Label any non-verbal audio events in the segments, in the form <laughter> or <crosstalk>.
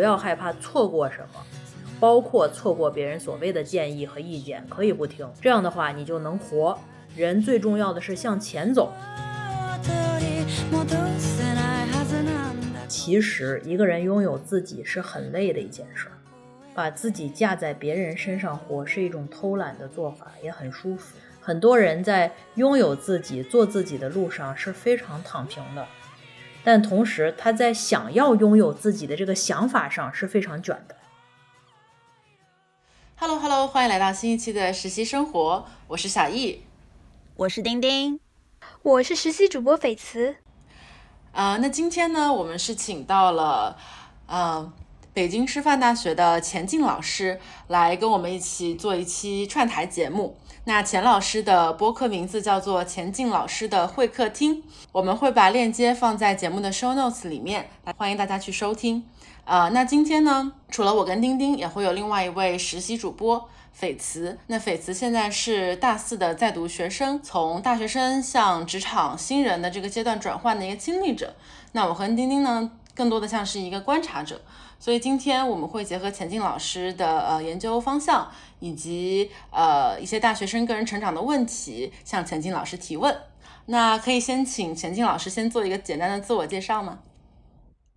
不要害怕错过什么，包括错过别人所谓的建议和意见，可以不听。这样的话，你就能活。人最重要的是向前走。其实，一个人拥有自己是很累的一件事儿，把自己架在别人身上活是一种偷懒的做法，也很舒服。很多人在拥有自己、做自己的路上是非常躺平的，但同时他在想要拥有自己的这个想法上是非常卷的。Hello Hello，欢迎来到新一期的实习生活，我是小易，我是丁丁，我是实习主播斐慈。啊，那今天呢，我们是请到了，呃，北京师范大学的钱静老师来跟我们一起做一期串台节目。那钱老师的播客名字叫做钱静老师的会客厅，我们会把链接放在节目的 show notes 里面，欢迎大家去收听。啊，那今天呢，除了我跟丁丁，也会有另外一位实习主播。斐慈，那斐慈现在是大四的在读学生，从大学生向职场新人的这个阶段转换的一个经历者。那我和丁丁呢，更多的像是一个观察者。所以今天我们会结合钱静老师的呃研究方向，以及呃一些大学生个人成长的问题，向钱静老师提问。那可以先请钱静老师先做一个简单的自我介绍吗？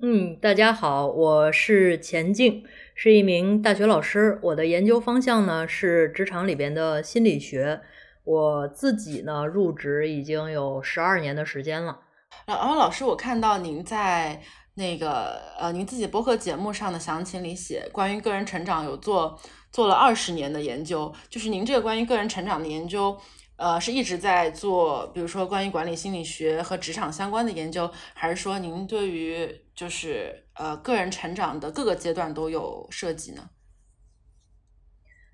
嗯，大家好，我是钱静。是一名大学老师，我的研究方向呢是职场里边的心理学。我自己呢入职已经有十二年的时间了。然后老师，我看到您在那个呃您自己博客节目上的详情里写，关于个人成长有做做了二十年的研究，就是您这个关于个人成长的研究。呃，是一直在做，比如说关于管理心理学和职场相关的研究，还是说您对于就是呃个人成长的各个阶段都有涉及呢？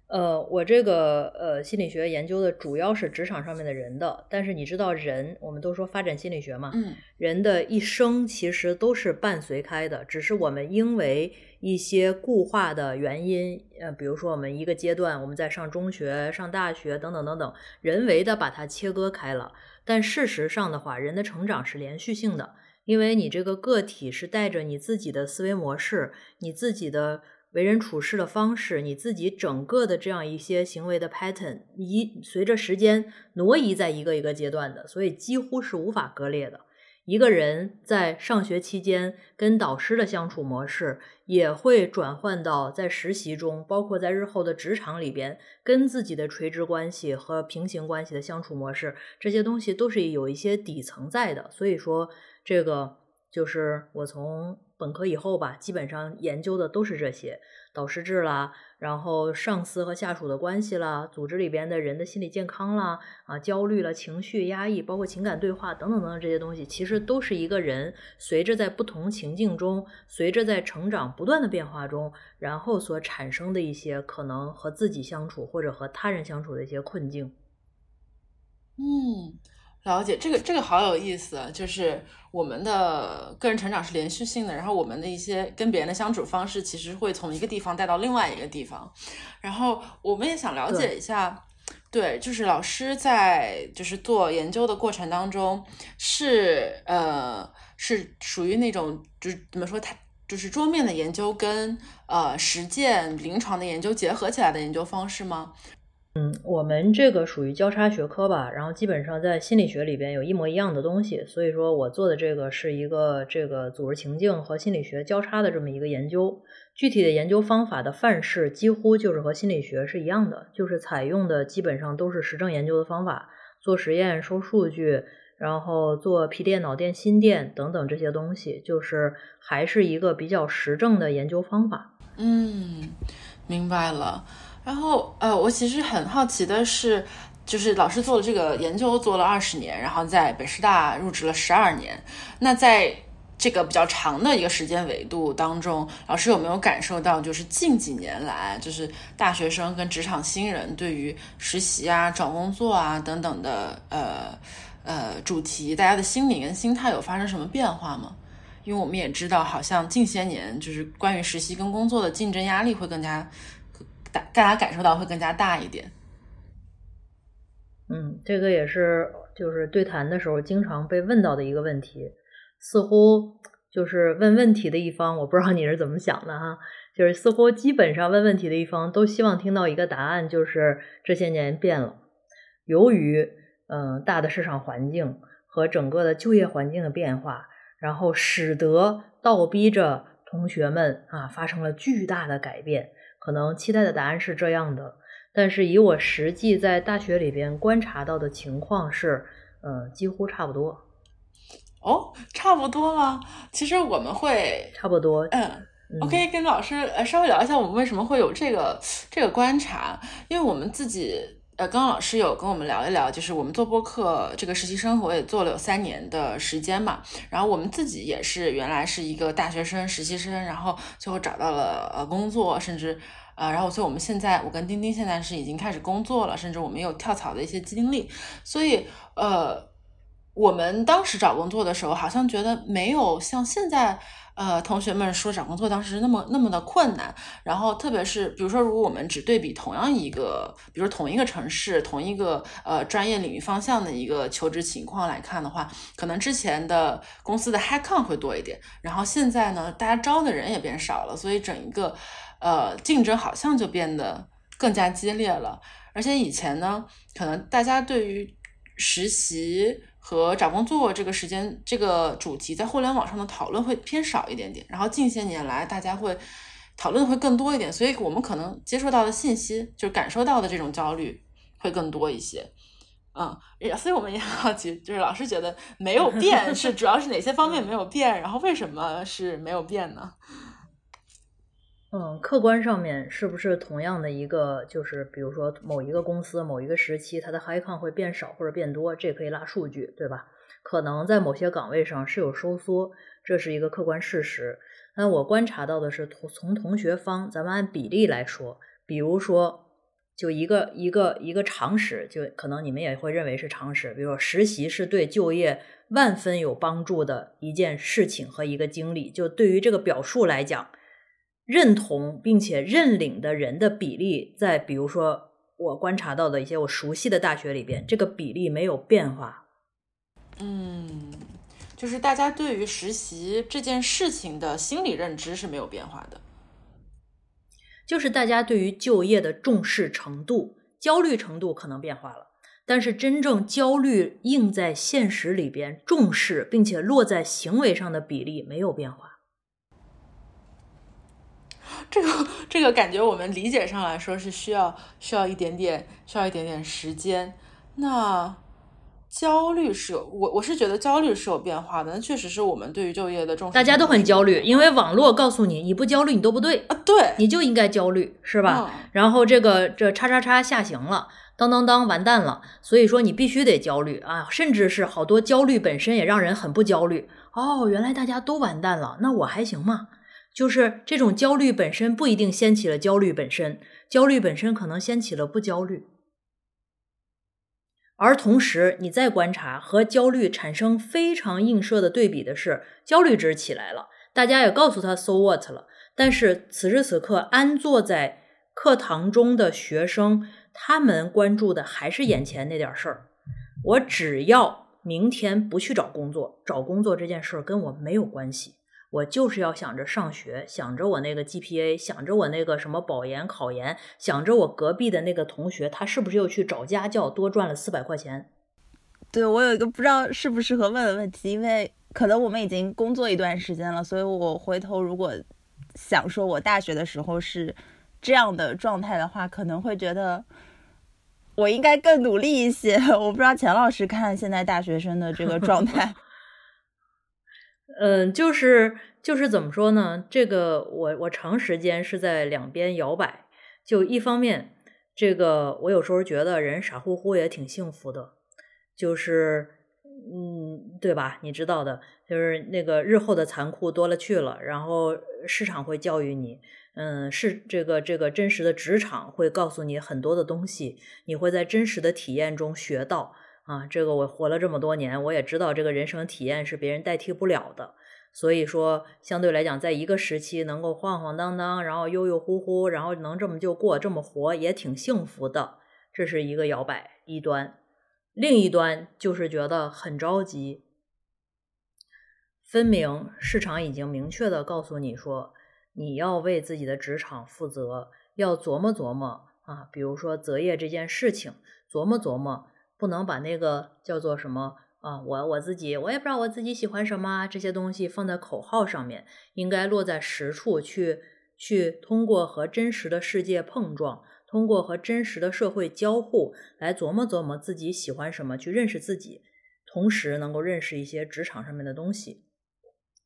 呃，我这个呃心理学研究的主要是职场上面的人的，但是你知道人，我们都说发展心理学嘛，嗯，人的一生其实都是伴随开的，只是我们因为一些固化的原因，呃，比如说我们一个阶段我们在上中学、上大学等等等等，人为的把它切割开了。但事实上的话，人的成长是连续性的，因为你这个个体是带着你自己的思维模式，你自己的。为人处事的方式，你自己整个的这样一些行为的 pattern，一随着时间挪移在一个一个阶段的，所以几乎是无法割裂的。一个人在上学期间跟导师的相处模式，也会转换到在实习中，包括在日后的职场里边跟自己的垂直关系和平行关系的相处模式，这些东西都是有一些底层在的。所以说，这个就是我从。本科以后吧，基本上研究的都是这些导师制啦，然后上司和下属的关系啦，组织里边的人的心理健康啦，啊，焦虑了、情绪压抑，包括情感对话等等等等这些东西，其实都是一个人随着在不同情境中，随着在成长不断的变化中，然后所产生的一些可能和自己相处或者和他人相处的一些困境。嗯。了解这个，这个好有意思。就是我们的个人成长是连续性的，然后我们的一些跟别人的相处方式，其实会从一个地方带到另外一个地方。然后我们也想了解一下，对，就是老师在就是做研究的过程当中，是呃是属于那种就是怎么说，他就是桌面的研究跟呃实践临床的研究结合起来的研究方式吗？嗯，我们这个属于交叉学科吧，然后基本上在心理学里边有一模一样的东西，所以说我做的这个是一个这个组织情境和心理学交叉的这么一个研究。具体的研究方法的范式几乎就是和心理学是一样的，就是采用的基本上都是实证研究的方法，做实验、收数据，然后做皮电、脑电、心电等等这些东西，就是还是一个比较实证的研究方法。嗯，明白了。然后，呃，我其实很好奇的是，就是老师做的这个研究做了二十年，然后在北师大入职了十二年。那在这个比较长的一个时间维度当中，老师有没有感受到，就是近几年来，就是大学生跟职场新人对于实习啊、找工作啊等等的，呃呃主题，大家的心理跟心态有发生什么变化吗？因为我们也知道，好像近些年就是关于实习跟工作的竞争压力会更加。大大家感受到会更加大一点。嗯，这个也是就是对谈的时候经常被问到的一个问题。似乎就是问问题的一方，我不知道你是怎么想的哈，就是似乎基本上问问题的一方都希望听到一个答案，就是这些年变了，由于嗯大的市场环境和整个的就业环境的变化，然后使得倒逼着同学们啊发生了巨大的改变，可能期待的答案是这样的，但是以我实际在大学里边观察到的情况是，呃，几乎差不多。哦，差不多吗？其实我们会差不多。嗯，OK，跟老师呃稍微聊一下，我们为什么会有这个这个观察？因为我们自己呃，刚刚老师有跟我们聊一聊，就是我们做播客这个实习生活也做了有三年的时间嘛。然后我们自己也是原来是一个大学生实习生，然后最后找到了呃工作，甚至呃，然后所以我们现在我跟丁丁现在是已经开始工作了，甚至我们有跳槽的一些经历，所以呃。我们当时找工作的时候，好像觉得没有像现在，呃，同学们说找工作当时那么那么的困难。然后，特别是比如说，如果我们只对比同样一个，比如同一个城市、同一个呃专业领域方向的一个求职情况来看的话，可能之前的公司的 high con 会多一点。然后现在呢，大家招的人也变少了，所以整一个呃竞争好像就变得更加激烈了。而且以前呢，可能大家对于实习。和找工作这个时间，这个主题在互联网上的讨论会偏少一点点，然后近些年来大家会讨论会更多一点，所以我们可能接受到的信息，就是感受到的这种焦虑会更多一些。嗯，所以我们也好奇，就是老师觉得没有变是主要是哪些方面没有变，然后为什么是没有变呢？嗯，客观上面是不是同样的一个，就是比如说某一个公司某一个时期，它的 high con 会变少或者变多，这可以拉数据，对吧？可能在某些岗位上是有收缩，这是一个客观事实。那我观察到的是，从从同学方，咱们按比例来说，比如说就一个一个一个常识，就可能你们也会认为是常识，比如说实习是对就业万分有帮助的一件事情和一个经历，就对于这个表述来讲。认同并且认领的人的比例，在比如说我观察到的一些我熟悉的大学里边，这个比例没有变化。嗯，就是大家对于实习这件事情的心理认知是没有变化的，就是大家对于就业的重视程度、焦虑程度可能变化了，但是真正焦虑映在现实里边重视并且落在行为上的比例没有变化。这个这个感觉，我们理解上来说是需要需要一点点需要一点点时间。那焦虑是有我我是觉得焦虑是有变化的。那确实是我们对于就业的重视，大家都很焦虑，因为网络告诉你，你不焦虑你都不对啊，对，你就应该焦虑，是吧？然后这个这叉叉叉下行了，当当当完蛋了，所以说你必须得焦虑啊，甚至是好多焦虑本身也让人很不焦虑。哦，原来大家都完蛋了，那我还行吗？就是这种焦虑本身不一定掀起了焦虑本身，焦虑本身可能掀起了不焦虑。而同时，你再观察和焦虑产生非常映射的对比的是，焦虑值起来了，大家也告诉他 “so what” 了，但是此时此刻安坐在课堂中的学生，他们关注的还是眼前那点事儿。我只要明天不去找工作，找工作这件事儿跟我没有关系。我就是要想着上学，想着我那个 GPA，想着我那个什么保研考研，想着我隔壁的那个同学，他是不是又去找家教多赚了四百块钱？对我有一个不知道适不适合问的问题，因为可能我们已经工作一段时间了，所以我回头如果想说我大学的时候是这样的状态的话，可能会觉得我应该更努力一些。<laughs> 我不知道钱老师看现在大学生的这个状态。嗯，就是就是怎么说呢？这个我我长时间是在两边摇摆。就一方面，这个我有时候觉得人傻乎乎也挺幸福的，就是嗯，对吧？你知道的，就是那个日后的残酷多了去了。然后市场会教育你，嗯，是这个这个真实的职场会告诉你很多的东西，你会在真实的体验中学到。啊，这个我活了这么多年，我也知道这个人生体验是别人代替不了的。所以说，相对来讲，在一个时期能够晃晃荡荡，然后悠悠乎乎，然后能这么就过这么活，也挺幸福的。这是一个摇摆一端，另一端就是觉得很着急。分明市场已经明确的告诉你说，你要为自己的职场负责，要琢磨琢磨啊，比如说择业这件事情，琢磨琢磨，不能把那个叫做什么啊，我我自己我也不知道我自己喜欢什么这些东西放在口号上面，应该落在实处去，去通过和真实的世界碰撞，通过和真实的社会交互来琢磨琢磨自己喜欢什么，去认识自己，同时能够认识一些职场上面的东西。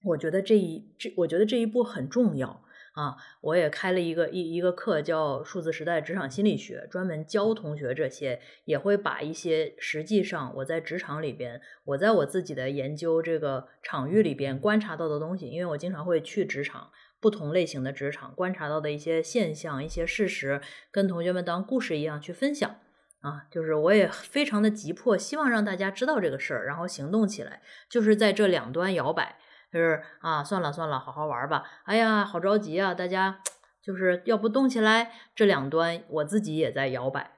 我觉得这一这，我觉得这一步很重要啊！我也开了一个一一个课，叫《数字时代职场心理学》，专门教同学这些，也会把一些实际上我在职场里边，我在我自己的研究这个场域里边观察到的东西，因为我经常会去职场，不同类型的职场，观察到的一些现象、一些事实，跟同学们当故事一样去分享啊！就是我也非常的急迫，希望让大家知道这个事儿，然后行动起来，就是在这两端摇摆。就是啊，算了算了，好好玩吧。哎呀，好着急啊！大家就是要不动起来，这两端我自己也在摇摆。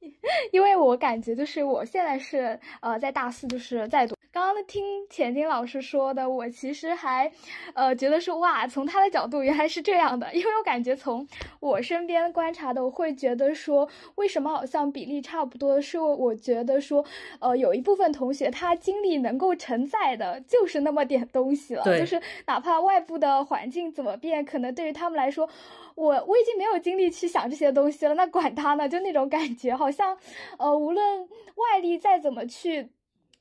<laughs> 因为我感觉就是我现在是呃在大四，就是在读。刚刚听钱金老师说的，我其实还，呃，觉得说哇，从他的角度原来是这样的。<laughs> 因为我感觉从我身边观察的，我会觉得说，为什么好像比例差不多？是我觉得说，呃，有一部分同学他精力能够承载的，就是那么点东西了。就是哪怕外部的环境怎么变，可能对于他们来说，我我已经没有精力去想这些东西了。那管他呢？就那种感觉，好像，呃，无论外力再怎么去。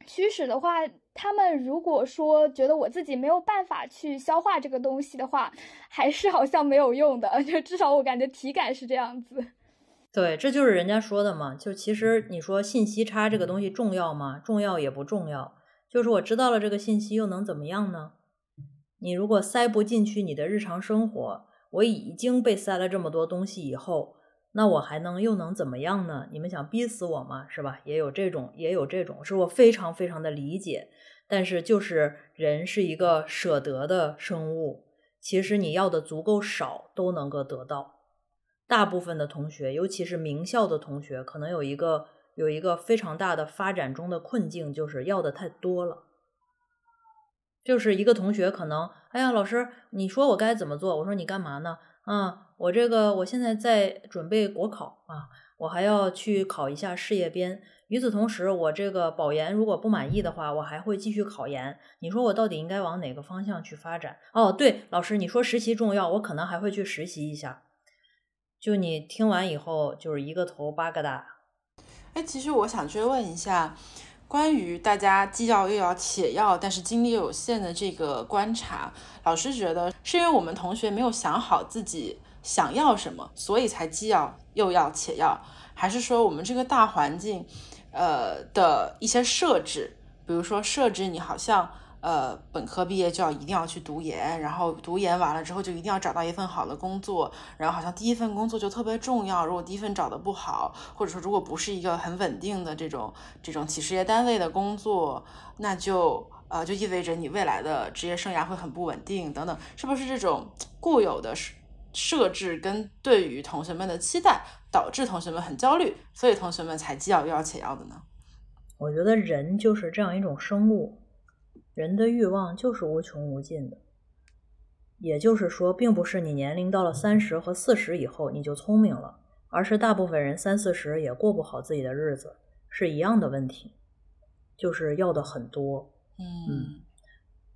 驱使的话，他们如果说觉得我自己没有办法去消化这个东西的话，还是好像没有用的。就至少我感觉体感是这样子。对，这就是人家说的嘛。就其实你说信息差这个东西重要吗？重要也不重要。就是我知道了这个信息又能怎么样呢？你如果塞不进去你的日常生活，我已经被塞了这么多东西以后。那我还能又能怎么样呢？你们想逼死我吗？是吧？也有这种，也有这种，是我非常非常的理解。但是就是人是一个舍得的生物，其实你要的足够少都能够得到。大部分的同学，尤其是名校的同学，可能有一个有一个非常大的发展中的困境，就是要的太多了。就是一个同学可能，哎呀，老师，你说我该怎么做？我说你干嘛呢？啊。我这个我现在在准备国考啊，我还要去考一下事业编。与此同时，我这个保研如果不满意的话，我还会继续考研。你说我到底应该往哪个方向去发展？哦，对，老师，你说实习重要，我可能还会去实习一下。就你听完以后，就是一个头八个大。哎，其实我想追问一下，关于大家既要又要且要，但是精力有限的这个观察，老师觉得是因为我们同学没有想好自己。想要什么，所以才既要又要且要，还是说我们这个大环境，呃的一些设置，比如说设置你好像呃本科毕业就要一定要去读研，然后读研完了之后就一定要找到一份好的工作，然后好像第一份工作就特别重要，如果第一份找的不好，或者说如果不是一个很稳定的这种这种企事业单位的工作，那就呃就意味着你未来的职业生涯会很不稳定等等，是不是这种固有的？设置跟对于同学们的期待，导致同学们很焦虑，所以同学们才既要又要且要的呢？我觉得人就是这样一种生物，人的欲望就是无穷无尽的。也就是说，并不是你年龄到了三十和四十以后你就聪明了，而是大部分人三四十也过不好自己的日子，是一样的问题，就是要的很多。嗯。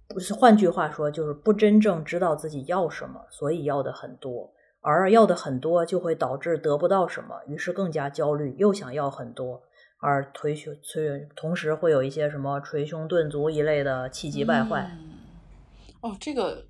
不是换句话说，就是不真正知道自己要什么，所以要的很多，而要的很多就会导致得不到什么，于是更加焦虑，又想要很多，而捶胸捶，同时会有一些什么捶胸顿足一类的气急败坏。哦，这个。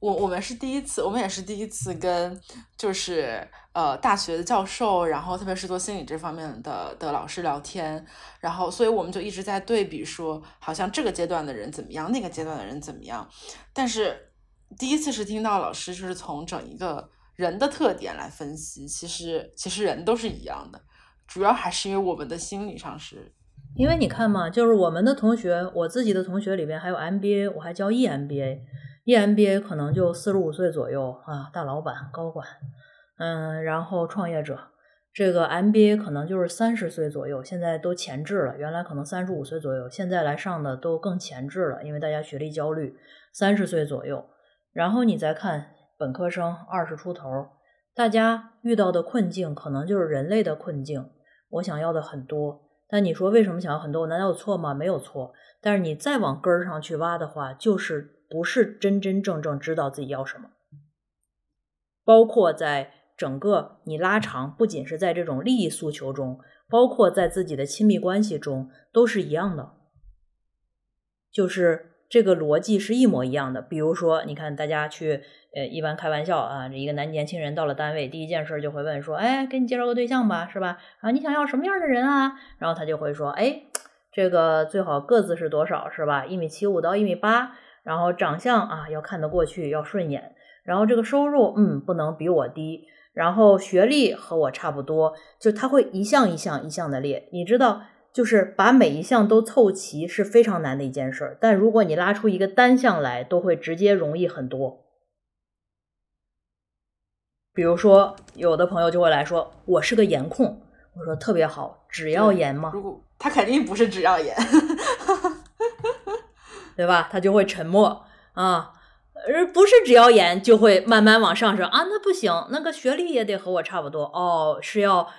我我们是第一次，我们也是第一次跟就是呃大学的教授，然后特别是做心理这方面的的老师聊天，然后所以我们就一直在对比说，好像这个阶段的人怎么样，那个阶段的人怎么样。但是第一次是听到老师就是从整一个人的特点来分析，其实其实人都是一样的，主要还是因为我们的心理上是，因为你看嘛，就是我们的同学，我自己的同学里边还有 MBA，我还教 EMBA。EMBA 可能就四十五岁左右啊，大老板、高管，嗯，然后创业者，这个 MBA 可能就是三十岁左右，现在都前置了，原来可能三十五岁左右，现在来上的都更前置了，因为大家学历焦虑，三十岁左右。然后你再看本科生二十出头，大家遇到的困境可能就是人类的困境。我想要的很多，但你说为什么想要很多？难道有错吗？没有错。但是你再往根儿上去挖的话，就是不是真真正正知道自己要什么，包括在。整个你拉长，不仅是在这种利益诉求中，包括在自己的亲密关系中，都是一样的，就是这个逻辑是一模一样的。比如说，你看大家去，呃，一般开玩笑啊，这一个男年轻人到了单位，第一件事就会问说，哎，给你介绍个对象吧，是吧？啊，你想要什么样的人啊？然后他就会说，哎，这个最好个子是多少，是吧？一米七五到一米八，然后长相啊要看得过去，要顺眼，然后这个收入，嗯，不能比我低。然后学历和我差不多，就他会一项一项一项的列。你知道，就是把每一项都凑齐是非常难的一件事儿。但如果你拉出一个单项来，都会直接容易很多。比如说，有的朋友就会来说：“我是个颜控。”我说：“特别好，只要颜吗？”如果他肯定不是只要颜，<laughs> 对吧？他就会沉默啊。而不是只要颜就会慢慢往上升啊？那不行，那个学历也得和我差不多哦，是要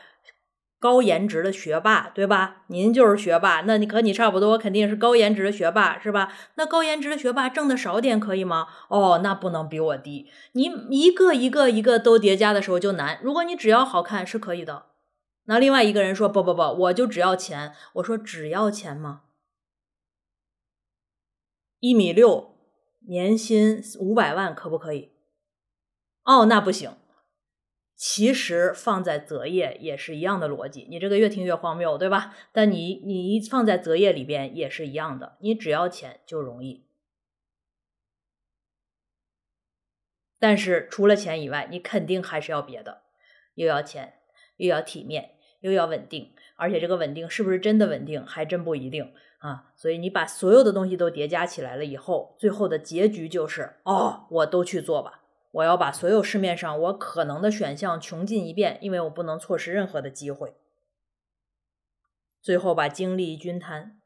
高颜值的学霸，对吧？您就是学霸，那你和你差不多，肯定是高颜值的学霸，是吧？那高颜值的学霸挣的少点可以吗？哦，那不能比我低。你一个一个一个都叠加的时候就难。如果你只要好看是可以的。那另外一个人说不不不，我就只要钱。我说只要钱吗？一米六。年薪五百万可不可以？哦，那不行。其实放在择业也是一样的逻辑，你这个越听越荒谬，对吧？但你你一放在择业里边也是一样的，你只要钱就容易。但是除了钱以外，你肯定还是要别的，又要钱，又要体面，又要稳定，而且这个稳定是不是真的稳定，还真不一定。啊，所以你把所有的东西都叠加起来了以后，最后的结局就是哦，我都去做吧。我要把所有市面上我可能的选项穷尽一遍，因为我不能错失任何的机会。最后把精力均摊，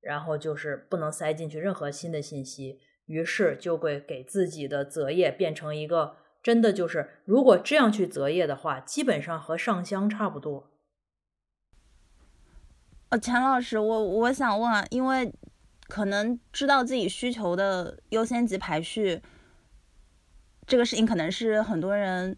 然后就是不能塞进去任何新的信息，于是就会给自己的择业变成一个真的就是，如果这样去择业的话，基本上和上香差不多。呃，钱老师，我我想问啊，因为可能知道自己需求的优先级排序这个事情，可能是很多人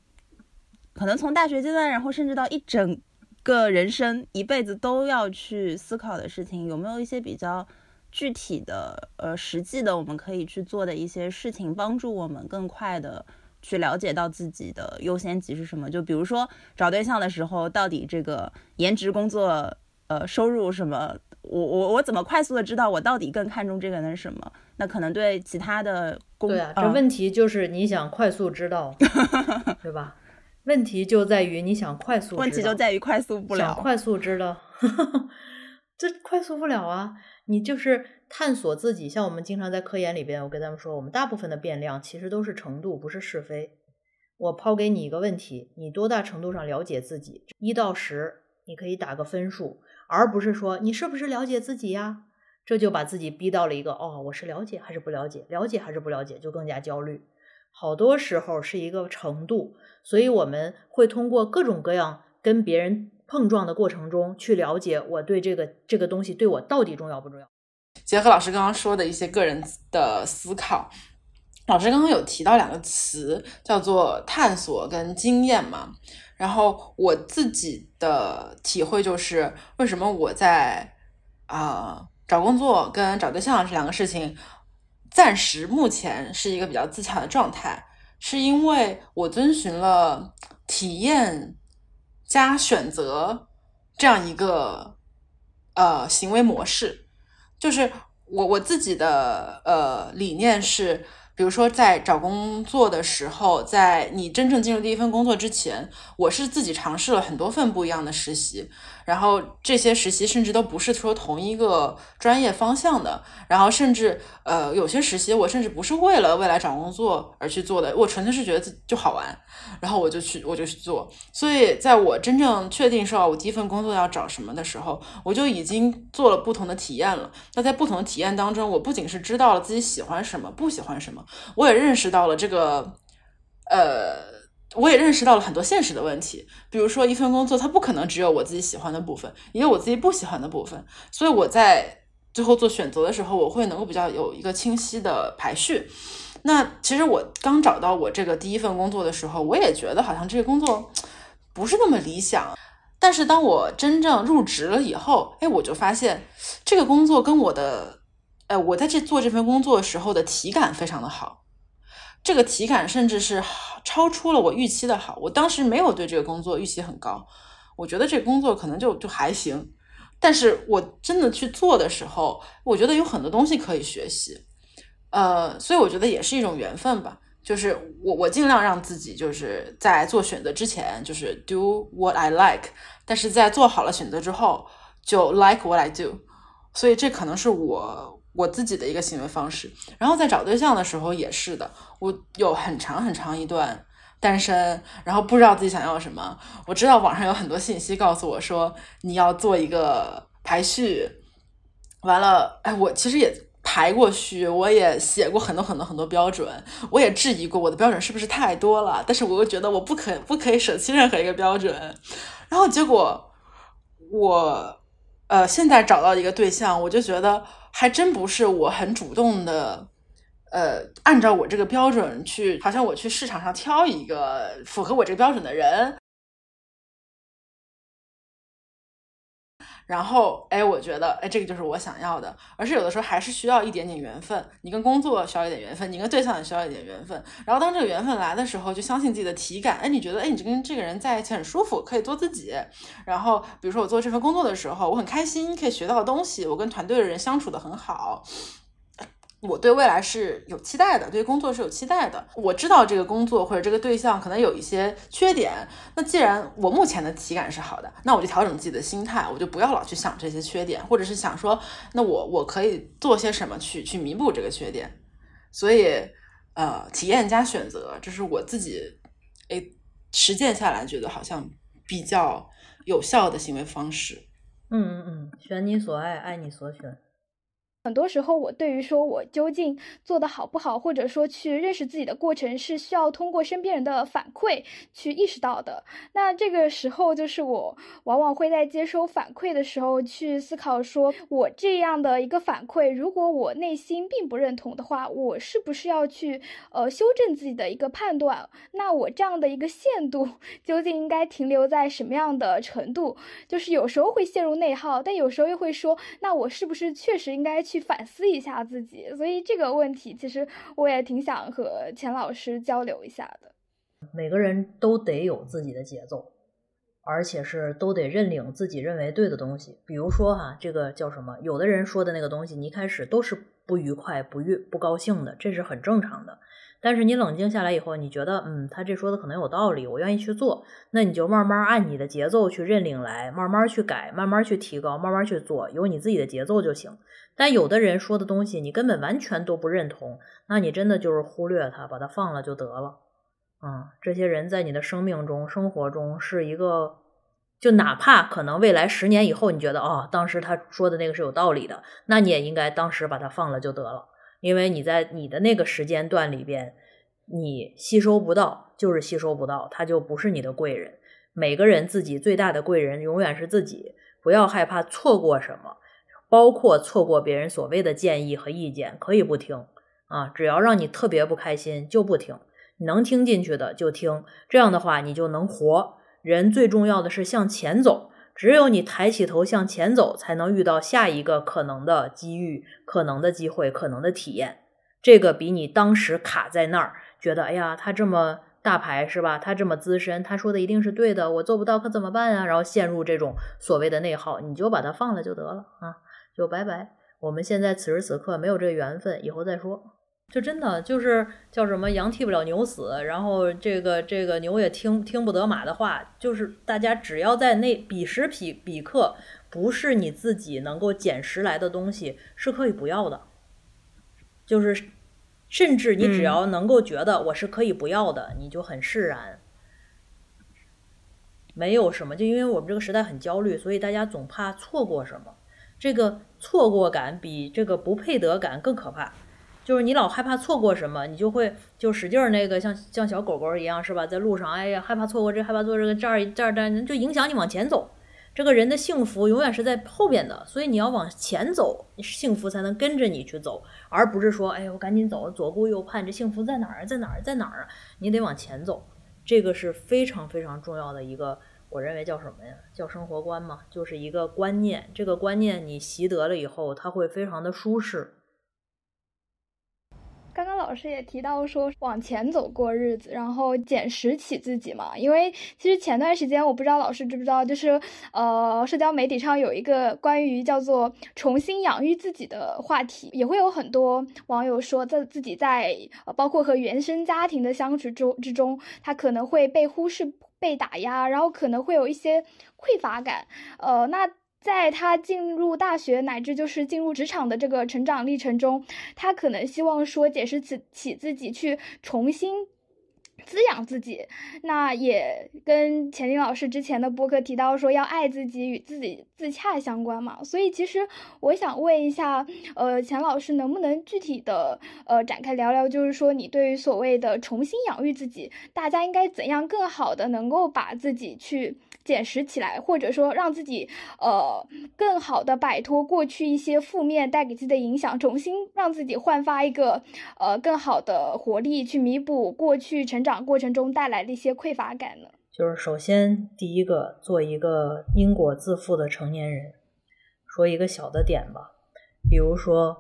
可能从大学阶段，然后甚至到一整个人生一辈子都要去思考的事情。有没有一些比较具体的、呃实际的，我们可以去做的一些事情，帮助我们更快的去了解到自己的优先级是什么？就比如说找对象的时候，到底这个颜值、工作。呃，收入什么？我我我怎么快速的知道我到底更看重这个人什么？那可能对其他的工对啊，这问题就是你想快速知道，<laughs> 对吧？问题就在于你想快速，问题就在于快速不了，想快速知道，<laughs> 这快速不了啊！你就是探索自己，像我们经常在科研里边，我跟他们说，我们大部分的变量其实都是程度，不是是非。我抛给你一个问题，你多大程度上了解自己？一到十，你可以打个分数。而不是说你是不是了解自己呀？这就把自己逼到了一个哦，我是了解还是不了解？了解还是不了解？就更加焦虑。好多时候是一个程度，所以我们会通过各种各样跟别人碰撞的过程中去了解我对这个这个东西对我到底重要不重要。结合老师刚刚说的一些个人的思考，老师刚刚有提到两个词，叫做探索跟经验嘛。然后我自己的体会就是，为什么我在啊找工作跟找对象这两个事情，暂时目前是一个比较自洽的状态，是因为我遵循了体验加选择这样一个呃行为模式，就是我我自己的呃理念是比如说，在找工作的时候，在你真正进入第一份工作之前，我是自己尝试了很多份不一样的实习，然后这些实习甚至都不是说同一个专业方向的，然后甚至呃有些实习我甚至不是为了未来找工作而去做的，我纯粹是觉得就好玩，然后我就去我就去做。所以在我真正确定说我第一份工作要找什么的时候，我就已经做了不同的体验了。那在不同的体验当中，我不仅是知道了自己喜欢什么，不喜欢什么。我也认识到了这个，呃，我也认识到了很多现实的问题。比如说，一份工作它不可能只有我自己喜欢的部分，也有我自己不喜欢的部分。所以我在最后做选择的时候，我会能够比较有一个清晰的排序。那其实我刚找到我这个第一份工作的时候，我也觉得好像这个工作不是那么理想。但是当我真正入职了以后，哎，我就发现这个工作跟我的。呃，我在这做这份工作时候的体感非常的好，这个体感甚至是超出了我预期的好。我当时没有对这个工作预期很高，我觉得这个工作可能就就还行。但是我真的去做的时候，我觉得有很多东西可以学习。呃，所以我觉得也是一种缘分吧。就是我我尽量让自己就是在做选择之前，就是 do what I like，但是在做好了选择之后，就 like what I do。所以这可能是我。我自己的一个行为方式，然后在找对象的时候也是的。我有很长很长一段单身，然后不知道自己想要什么。我知道网上有很多信息告诉我说你要做一个排序，完了，哎，我其实也排过序，我也写过很多很多很多标准，我也质疑过我的标准是不是太多了，但是我又觉得我不可不可以舍弃任何一个标准，然后结果我呃现在找到一个对象，我就觉得。还真不是我很主动的，呃，按照我这个标准去，好像我去市场上挑一个符合我这个标准的人，然后，哎，我觉得，哎，这个就是我想要的。而是有的时候还是需要一点点缘分，你跟工作需要一点缘分，你跟对象也需要一点缘分。然后当这个缘分来的时候，就相信自己的体感，哎，你觉得，哎，你就跟这个人在一起很舒服，可以做自己。然后，比如说我做这份工作的时候，我很开心，可以学到的东西，我跟团队的人相处的很好。我对未来是有期待的，对工作是有期待的。我知道这个工作或者这个对象可能有一些缺点，那既然我目前的体感是好的，那我就调整自己的心态，我就不要老去想这些缺点，或者是想说，那我我可以做些什么去去弥补这个缺点。所以，呃，体验加选择，这是我自己诶实践下来觉得好像比较有效的行为方式。嗯嗯嗯，选你所爱，爱你所选。很多时候，我对于说我究竟做的好不好，或者说去认识自己的过程，是需要通过身边人的反馈去意识到的。那这个时候，就是我往往会在接收反馈的时候去思考，说我这样的一个反馈，如果我内心并不认同的话，我是不是要去呃修正自己的一个判断？那我这样的一个限度 <laughs> 究竟应该停留在什么样的程度？就是有时候会陷入内耗，但有时候又会说，那我是不是确实应该去？去反思一下自己，所以这个问题其实我也挺想和钱老师交流一下的。每个人都得有自己的节奏，而且是都得认领自己认为对的东西。比如说哈，这个叫什么？有的人说的那个东西，你一开始都是不愉快、不愉不高兴的，这是很正常的。但是你冷静下来以后，你觉得，嗯，他这说的可能有道理，我愿意去做，那你就慢慢按你的节奏去认领来，慢慢去改，慢慢去提高，慢慢去做，有你自己的节奏就行。但有的人说的东西，你根本完全都不认同，那你真的就是忽略他，把他放了就得了。嗯，这些人在你的生命中、生活中是一个，就哪怕可能未来十年以后，你觉得哦，当时他说的那个是有道理的，那你也应该当时把他放了就得了。因为你在你的那个时间段里边，你吸收不到，就是吸收不到，他就不是你的贵人。每个人自己最大的贵人永远是自己，不要害怕错过什么，包括错过别人所谓的建议和意见，可以不听啊，只要让你特别不开心就不听，能听进去的就听，这样的话你就能活。人最重要的是向前走。只有你抬起头向前走，才能遇到下一个可能的机遇、可能的机会、可能的体验。这个比你当时卡在那儿，觉得哎呀，他这么大牌是吧？他这么资深，他说的一定是对的，我做不到可怎么办啊？然后陷入这种所谓的内耗，你就把它放了就得了啊，就拜拜。我们现在此时此刻没有这个缘分，以后再说。就真的就是叫什么羊替不了牛死，然后这个这个牛也听听不得马的话，就是大家只要在那彼时彼彼刻，不是你自己能够捡拾来的东西，是可以不要的。就是甚至你只要能够觉得我是可以不要的，你就很释然。没有什么，就因为我们这个时代很焦虑，所以大家总怕错过什么。这个错过感比这个不配得感更可怕。就是你老害怕错过什么，你就会就使劲儿那个像像小狗狗一样，是吧？在路上，哎呀，害怕错过这，害怕做这个这儿这儿这儿就影响你往前走。这个人的幸福永远是在后边的，所以你要往前走，幸福才能跟着你去走，而不是说，哎呀，我赶紧走，左顾右盼，这幸福在哪儿？在哪儿？在哪儿啊？你得往前走，这个是非常非常重要的一个，我认为叫什么呀？叫生活观嘛，就是一个观念。这个观念你习得了以后，它会非常的舒适。刚刚老师也提到说往前走过日子，然后捡拾起自己嘛。因为其实前段时间我不知道老师知不知道，就是呃，社交媒体上有一个关于叫做重新养育自己的话题，也会有很多网友说，在自己在呃，包括和原生家庭的相处中之中，他可能会被忽视、被打压，然后可能会有一些匮乏感。呃，那。在他进入大学乃至就是进入职场的这个成长历程中，他可能希望说解释起起自己去重新。滋养自己，那也跟钱宁老师之前的播客提到说要爱自己与自己自洽相关嘛。所以其实我想问一下，呃，钱老师能不能具体的呃展开聊聊，就是说你对于所谓的重新养育自己，大家应该怎样更好的能够把自己去捡拾起来，或者说让自己呃更好的摆脱过去一些负面带给自己的影响，重新让自己焕发一个呃更好的活力，去弥补过去成长。过程中带来的一些匮乏感呢？就是首先第一个，做一个因果自负的成年人。说一个小的点吧，比如说，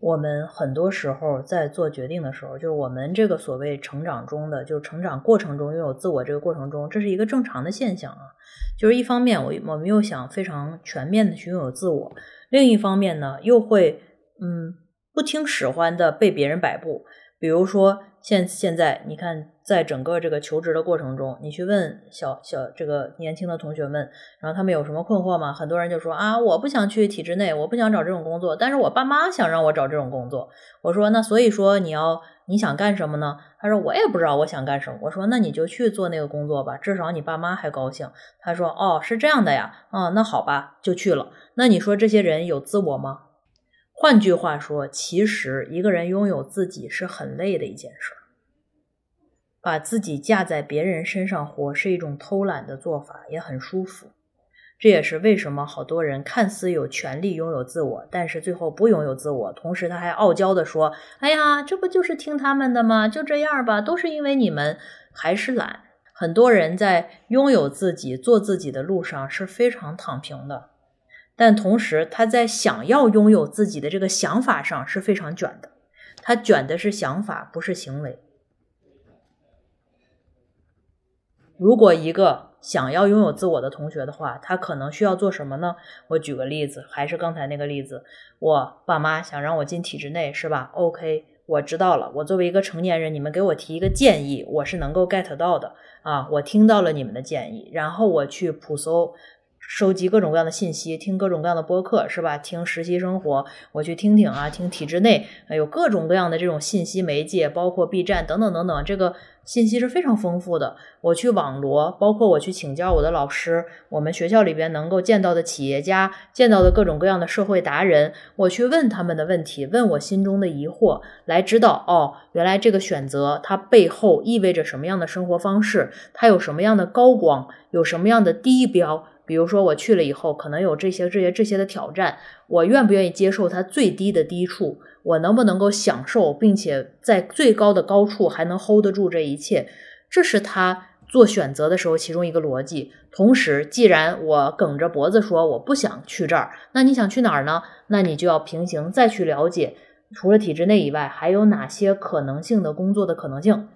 我们很多时候在做决定的时候，就是我们这个所谓成长中的，就是成长过程中拥有自我这个过程中，这是一个正常的现象啊。就是一方面，我我们又想非常全面的去拥有自我，另一方面呢，又会嗯不听使唤的被别人摆布。比如说，现现在你看，在整个这个求职的过程中，你去问小小这个年轻的同学们，然后他们有什么困惑吗？很多人就说啊，我不想去体制内，我不想找这种工作，但是我爸妈想让我找这种工作。我说那所以说你要你想干什么呢？他说我也不知道我想干什么。我说那你就去做那个工作吧，至少你爸妈还高兴。他说哦，是这样的呀，啊，那好吧，就去了。那你说这些人有自我吗？换句话说，其实一个人拥有自己是很累的一件事儿。把自己架在别人身上活是一种偷懒的做法，也很舒服。这也是为什么好多人看似有权利拥有自我，但是最后不拥有自我，同时他还傲娇的说：“哎呀，这不就是听他们的吗？就这样吧，都是因为你们还是懒。”很多人在拥有自己、做自己的路上是非常躺平的。但同时，他在想要拥有自己的这个想法上是非常卷的。他卷的是想法，不是行为。如果一个想要拥有自我的同学的话，他可能需要做什么呢？我举个例子，还是刚才那个例子，我爸妈想让我进体制内，是吧？OK，我知道了。我作为一个成年人，你们给我提一个建议，我是能够 get 到的啊。我听到了你们的建议，然后我去普搜。收集各种各样的信息，听各种各样的播客，是吧？听实习生活，我去听听啊，听体制内，有各种各样的这种信息媒介，包括 B 站等等等等，这个信息是非常丰富的。我去网罗，包括我去请教我的老师，我们学校里边能够见到的企业家，见到的各种各样的社会达人，我去问他们的问题，问我心中的疑惑，来知道哦，原来这个选择它背后意味着什么样的生活方式，它有什么样的高光，有什么样的低标。比如说我去了以后，可能有这些、这些、这些的挑战，我愿不愿意接受它最低的低处？我能不能够享受，并且在最高的高处还能 hold 得住这一切？这是他做选择的时候其中一个逻辑。同时，既然我梗着脖子说我不想去这儿，那你想去哪儿呢？那你就要平行再去了解，除了体制内以外，还有哪些可能性的工作的可能性？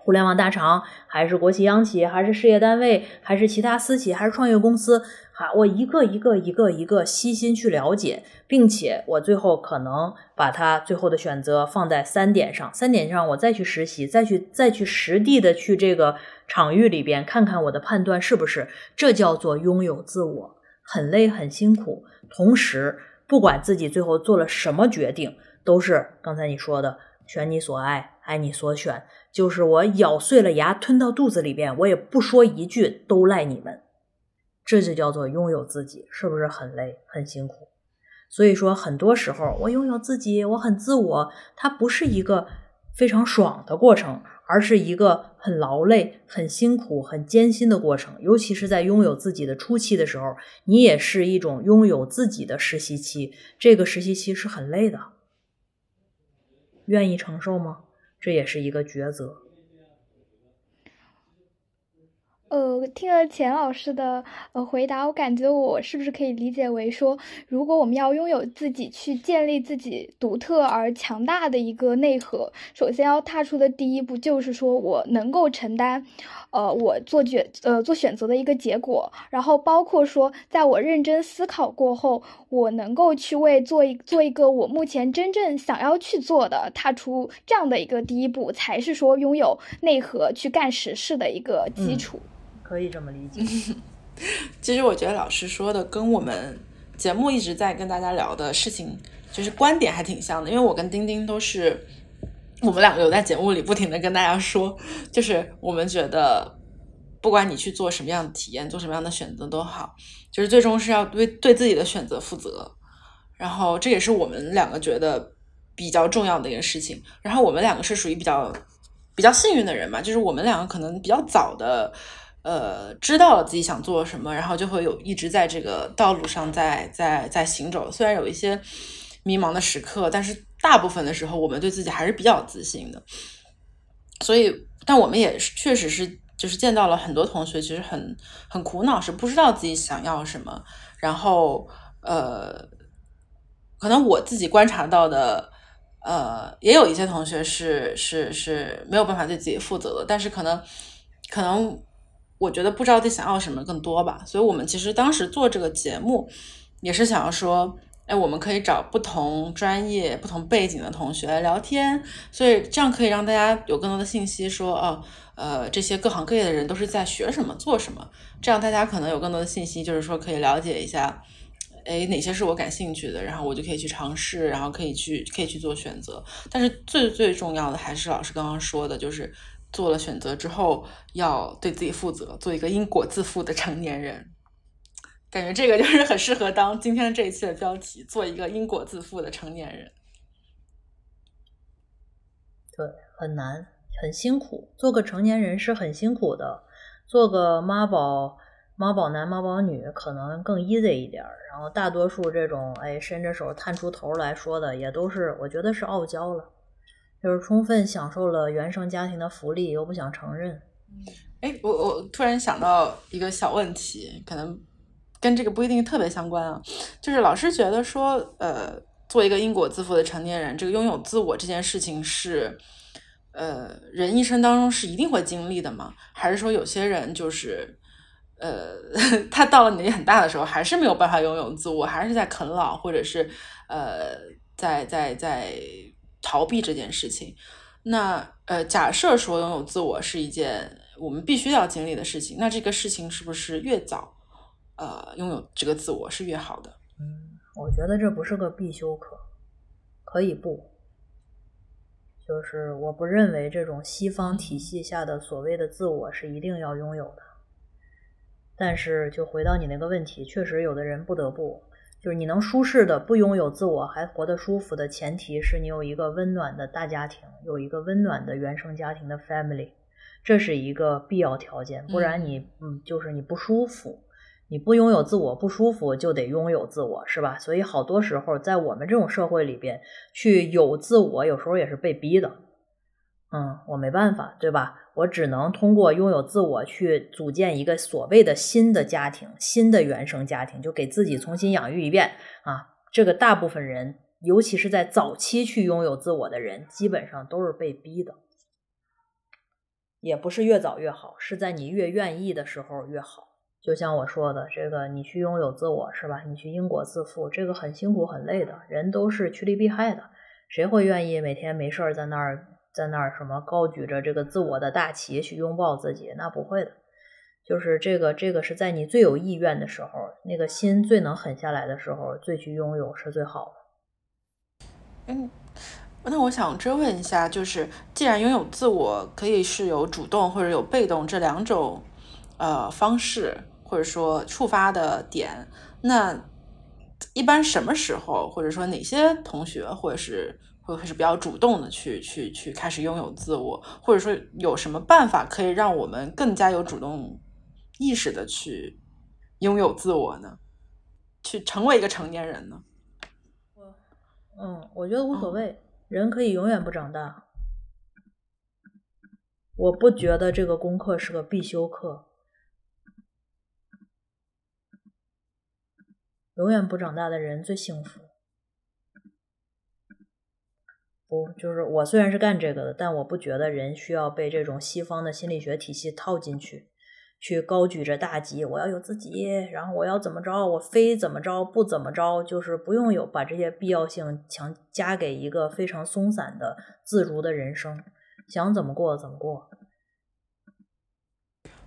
互联网大厂，还是国企央企，还是事业单位，还是其他私企，还是创业公司，哈，我一个一个一个一个细心去了解，并且我最后可能把它最后的选择放在三点上，三点上我再去实习，再去再去实地的去这个场域里边看看我的判断是不是，这叫做拥有自我，很累很辛苦，同时不管自己最后做了什么决定，都是刚才你说的选你所爱，爱你所选。就是我咬碎了牙吞到肚子里边，我也不说一句，都赖你们。这就叫做拥有自己，是不是很累很辛苦？所以说，很多时候我拥有自己，我很自我，它不是一个非常爽的过程，而是一个很劳累、很辛苦、很艰辛的过程。尤其是在拥有自己的初期的时候，你也是一种拥有自己的实习期，这个实习期是很累的，愿意承受吗？这也是一个抉择。呃，听了钱老师的呃回答，我感觉我是不是可以理解为说，如果我们要拥有自己，去建立自己独特而强大的一个内核，首先要踏出的第一步就是说我能够承担，呃，我做决呃做选择的一个结果，然后包括说，在我认真思考过后，我能够去为做一做一个我目前真正想要去做的，踏出这样的一个第一步，才是说拥有内核去干实事的一个基础。可以这么理解。<laughs> 其实我觉得老师说的跟我们节目一直在跟大家聊的事情，就是观点还挺像的。因为我跟丁丁都是，我们两个有在节目里不停的跟大家说，就是我们觉得，不管你去做什么样的体验，做什么样的选择都好，就是最终是要对对自己的选择负责。然后这也是我们两个觉得比较重要的一个事情。然后我们两个是属于比较比较幸运的人嘛，就是我们两个可能比较早的。呃，知道了自己想做什么，然后就会有一直在这个道路上在在在行走。虽然有一些迷茫的时刻，但是大部分的时候，我们对自己还是比较自信的。所以，但我们也确实是，就是见到了很多同学，其实很很苦恼，是不知道自己想要什么。然后，呃，可能我自己观察到的，呃，也有一些同学是是是没有办法对自己负责的，但是可能可能。我觉得不知道自己想要什么更多吧，所以我们其实当时做这个节目，也是想要说，哎，我们可以找不同专业、不同背景的同学来聊天，所以这样可以让大家有更多的信息，说，哦，呃，这些各行各业的人都是在学什么、做什么，这样大家可能有更多的信息，就是说可以了解一下，哎，哪些是我感兴趣的，然后我就可以去尝试，然后可以去可以去做选择。但是最最重要的还是老师刚刚说的，就是。做了选择之后，要对自己负责，做一个因果自负的成年人。感觉这个就是 <laughs> 很适合当今天这一期的标题：做一个因果自负的成年人。对，很难，很辛苦。做个成年人是很辛苦的，做个妈宝、妈宝男、妈宝女可能更 easy 一点。然后大多数这种哎伸着手探出头来说的，也都是我觉得是傲娇了。就是充分享受了原生家庭的福利，又不想承认。哎，我我突然想到一个小问题，可能跟这个不一定特别相关啊。就是老师觉得说，呃，做一个因果自负的成年人，这个拥有自我这件事情是，呃，人一生当中是一定会经历的吗？还是说有些人就是，呃，<laughs> 他到了年纪很大的时候，还是没有办法拥有自我，还是在啃老，或者是呃，在在在。逃避这件事情，那呃，假设说拥有自我是一件我们必须要经历的事情，那这个事情是不是越早呃拥有这个自我是越好的？嗯，我觉得这不是个必修课，可以不，就是我不认为这种西方体系下的所谓的自我是一定要拥有的。但是就回到你那个问题，确实有的人不得不。就是你能舒适的不拥有自我，还活得舒服的前提是你有一个温暖的大家庭，有一个温暖的原生家庭的 family，这是一个必要条件。不然你，嗯，就是你不舒服，你不拥有自我不舒服，就得拥有自我，是吧？所以好多时候在我们这种社会里边，去有自我，有时候也是被逼的。嗯，我没办法，对吧？我只能通过拥有自我去组建一个所谓的新的家庭、新的原生家庭，就给自己重新养育一遍啊。这个大部分人，尤其是在早期去拥有自我的人，基本上都是被逼的。也不是越早越好，是在你越愿意的时候越好。就像我说的，这个你去拥有自我是吧？你去因果自负，这个很辛苦很累的，人都是趋利避害的，谁会愿意每天没事儿在那儿在那儿什么高举着这个自我的大旗去拥抱自己？那不会的。就是这个，这个是在你最有意愿的时候，那个心最能狠下来的时候，最去拥有是最好的。嗯，那我想追问一下，就是既然拥有自我可以是有主动或者有被动这两种呃方式，或者说触发的点，那一般什么时候，或者说哪些同学，或者是会会是比较主动的去去去开始拥有自我，或者说有什么办法可以让我们更加有主动？意识的去拥有自我呢，去成为一个成年人呢？我，嗯，我觉得无所谓，人可以永远不长大。我不觉得这个功课是个必修课。永远不长大的人最幸福。不，就是我虽然是干这个的，但我不觉得人需要被这种西方的心理学体系套进去。去高举着大旗，我要有自己，然后我要怎么着，我非怎么着，不怎么着，就是不用有把这些必要性强加给一个非常松散的自如的人生，想怎么过怎么过。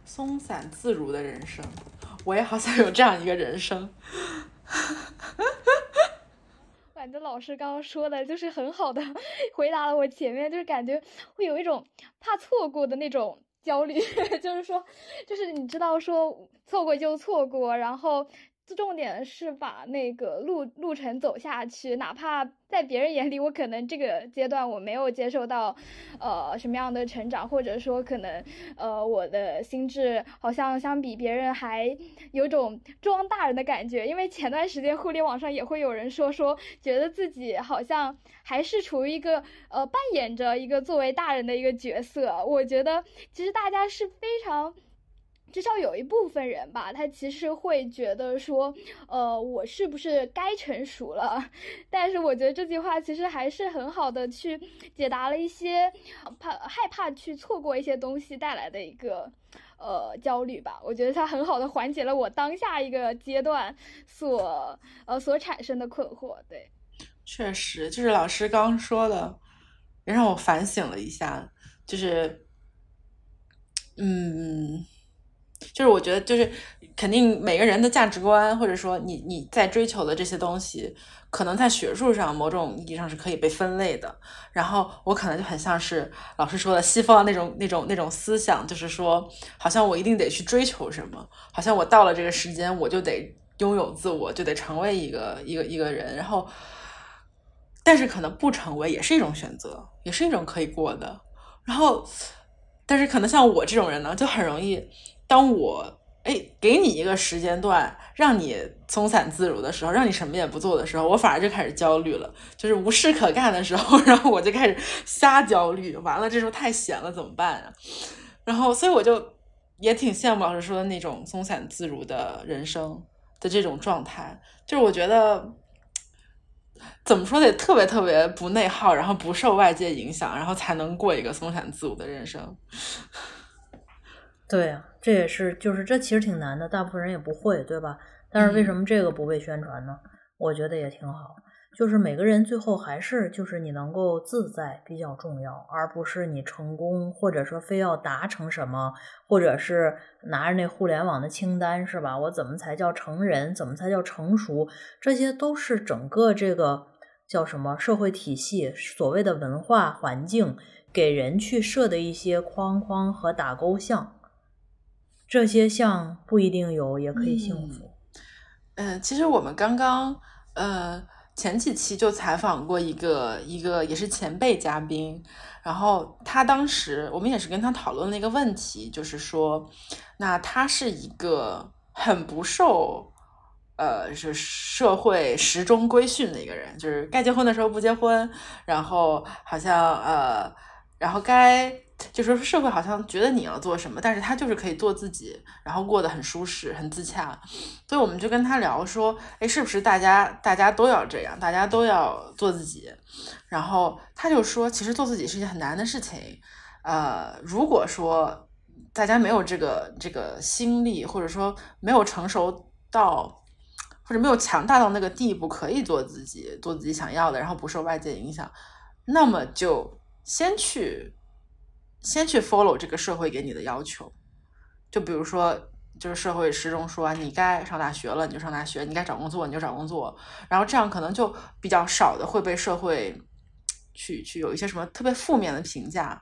松散自如的人生，我也好想有这样一个人生。<laughs> 感觉老师刚刚说的就是很好的 <laughs> 回答了我前面，就是感觉会有一种怕错过的那种。焦虑，<laughs> 就是说，就是你知道，说错过就错过，然后。重点是把那个路路程走下去，哪怕在别人眼里，我可能这个阶段我没有接受到，呃，什么样的成长，或者说可能，呃，我的心智好像相比别人还有种装大人的感觉。因为前段时间互联网上也会有人说说，觉得自己好像还是处于一个呃扮演着一个作为大人的一个角色。我觉得其实大家是非常。至少有一部分人吧，他其实会觉得说，呃，我是不是该成熟了？<laughs> 但是我觉得这句话其实还是很好的去解答了一些怕害怕去错过一些东西带来的一个呃焦虑吧。我觉得它很好的缓解了我当下一个阶段所呃所产生的困惑。对，确实，就是老师刚说的，也让我反省了一下，就是，嗯。就是我觉得，就是肯定每个人的价值观，或者说你你在追求的这些东西，可能在学术上某种意义上是可以被分类的。然后我可能就很像是老师说的西方那种那种那种思想，就是说，好像我一定得去追求什么，好像我到了这个时间，我就得拥有自我，就得成为一个一个一个人。然后，但是可能不成为也是一种选择，也是一种可以过的。然后，但是可能像我这种人呢，就很容易。当我哎给你一个时间段，让你松散自如的时候，让你什么也不做的时候，我反而就开始焦虑了。就是无事可干的时候，<laughs> 然后我就开始瞎焦虑。完了，这时候太闲了怎么办啊？然后，所以我就也挺羡慕老师说的那种松散自如的人生的这种状态。就是我觉得怎么说得特别特别不内耗，然后不受外界影响，然后才能过一个松散自如的人生。对啊，这也是，就是这其实挺难的，大部分人也不会，对吧？但是为什么这个不被宣传呢？我觉得也挺好，就是每个人最后还是就是你能够自在比较重要，而不是你成功，或者说非要达成什么，或者是拿着那互联网的清单，是吧？我怎么才叫成人？怎么才叫成熟？这些都是整个这个叫什么社会体系所谓的文化环境给人去设的一些框框和打勾项。这些像不一定有，也可以幸福。嗯，其实我们刚刚呃前几期就采访过一个一个也是前辈嘉宾，然后他当时我们也是跟他讨论了一个问题，就是说，那他是一个很不受呃是社会时钟规训的一个人，就是该结婚的时候不结婚，然后好像呃，然后该。就说社会好像觉得你要做什么，但是他就是可以做自己，然后过得很舒适、很自洽。所以我们就跟他聊说，哎，是不是大家大家都要这样，大家都要做自己？然后他就说，其实做自己是一件很难的事情。呃，如果说大家没有这个这个心力，或者说没有成熟到，或者没有强大到那个地步，可以做自己，做自己想要的，然后不受外界影响，那么就先去先去 follow 这个社会给你的要求。就比如说，就是社会始终说你该上大学了，你就上大学；你该找工作，你就找工作。然后这样可能就比较少的会被社会去去有一些什么特别负面的评价。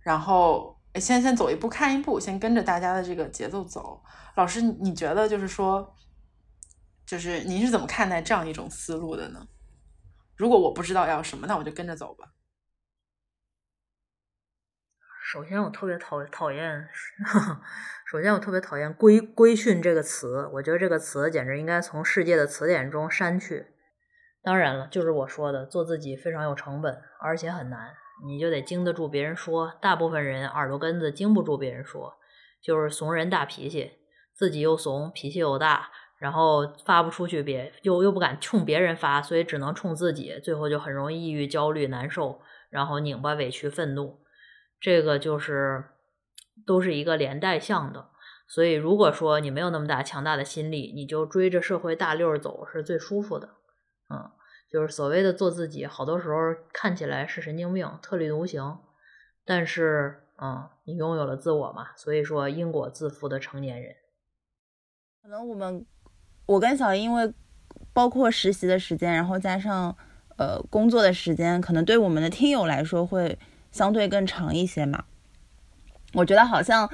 然后先先走一步看一步，先跟着大家的这个节奏走。老师，你觉得就是说，就是您是怎么看待这样一种思路的呢？如果我不知道要什么，那我就跟着走吧。首先，我特别讨讨厌。<laughs> 首先，我特别讨厌“规规训”这个词，我觉得这个词简直应该从世界的词典中删去。当然了，就是我说的，做自己非常有成本，而且很难，你就得经得住别人说。大部分人耳朵根子经不住别人说，就是怂人大脾气，自己又怂，脾气又大，然后发不出去，别又又不敢冲别人发，所以只能冲自己，最后就很容易抑郁、焦虑、难受，然后拧巴、委屈、愤怒。这个就是。都是一个连带项的，所以如果说你没有那么大强大的心力，你就追着社会大溜儿走是最舒服的。嗯，就是所谓的做自己，好多时候看起来是神经病、特立独行，但是，嗯，你拥有了自我嘛，所以说因果自负的成年人。可能我们，我跟小英，因为包括实习的时间，然后加上呃工作的时间，可能对我们的听友来说会相对更长一些嘛。我觉得好像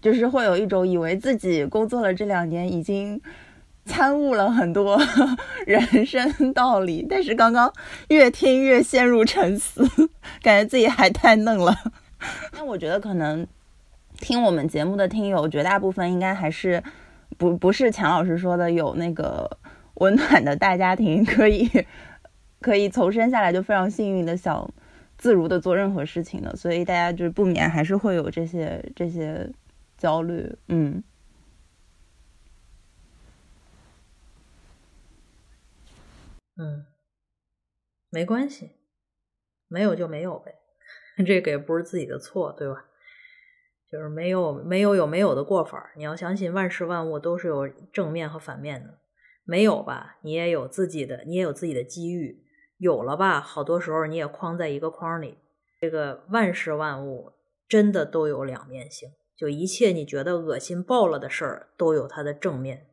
就是会有一种以为自己工作了这两年已经参悟了很多 <laughs> 人生道理，但是刚刚越听越陷入沉思，感觉自己还太嫩了。<laughs> 那我觉得可能听我们节目的听友绝大部分应该还是不不是强老师说的有那个温暖的大家庭，可以可以从生下来就非常幸运的小。自如的做任何事情的，所以大家就是不免还是会有这些这些焦虑，嗯，嗯，没关系，没有就没有呗，<laughs> 这个也不是自己的错，对吧？就是没有没有有没有的过法，你要相信万事万物都是有正面和反面的，没有吧，你也有自己的，你也有自己的机遇。有了吧，好多时候你也框在一个框里。这个万事万物真的都有两面性，就一切你觉得恶心爆了的事儿，都有它的正面。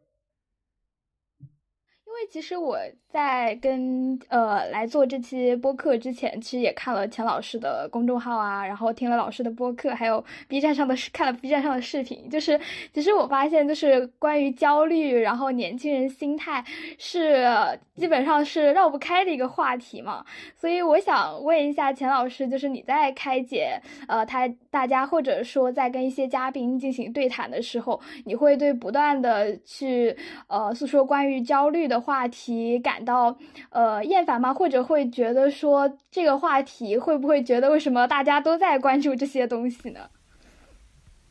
其实我在跟呃来做这期播客之前，其实也看了钱老师的公众号啊，然后听了老师的播客，还有 <laughs> B 站上的看了 B 站上的视频。就是其实我发现，就是关于焦虑，然后年轻人心态是基本上是绕不开的一个话题嘛。所以我想问一下钱老师，就是你在开解呃他大家，或者说在跟一些嘉宾进行对谈的时候，你会对不断的去呃诉说关于焦虑的。话题感到呃厌烦吗？或者会觉得说这个话题会不会觉得为什么大家都在关注这些东西呢？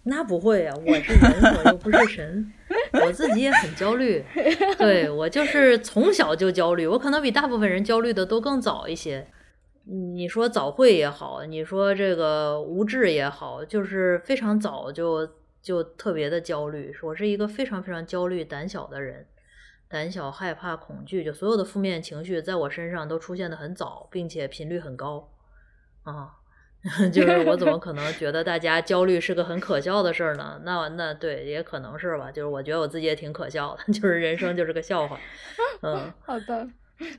那不会呀，我是人，我又不是神，我自己也很焦虑。对我就是从小就焦虑，我可能比大部分人焦虑的都更早一些。你说早会也好，你说这个无智也好，就是非常早就就特别的焦虑。我是一个非常非常焦虑、胆小的人。胆小、害怕、恐惧，就所有的负面情绪在我身上都出现的很早，并且频率很高，啊，<laughs> 就是我怎么可能觉得大家焦虑是个很可笑的事儿呢？那那对，也可能是吧。就是我觉得我自己也挺可笑的，<laughs> 就是人生就是个笑话。嗯，好的。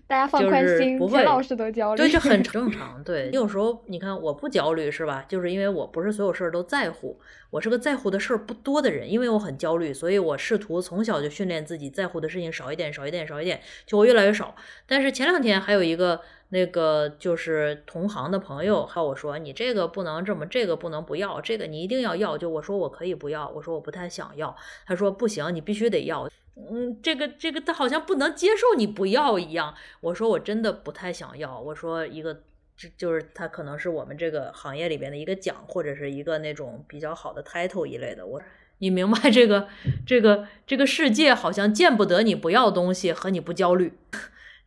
大家放宽心，不会老师都焦虑，对，这很 <laughs> 正常。对，有时候你看我不焦虑是吧？就是因为我不是所有事儿都在乎，我是个在乎的事儿不多的人。因为我很焦虑，所以我试图从小就训练自己在乎的事情少一点，少一点，少一点，就会越来越少。但是前两天还有一个那个就是同行的朋友和我说：“你这个不能这么，这个不能不要，这个你一定要要。”就我说我可以不要，我说我不太想要。他说不行，你必须得要。嗯，这个这个他好像不能接受你不要一样。我说我真的不太想要。我说一个，就就是他可能是我们这个行业里边的一个奖，或者是一个那种比较好的 title 一类的。我你明白这个这个这个世界好像见不得你不要东西和你不焦虑。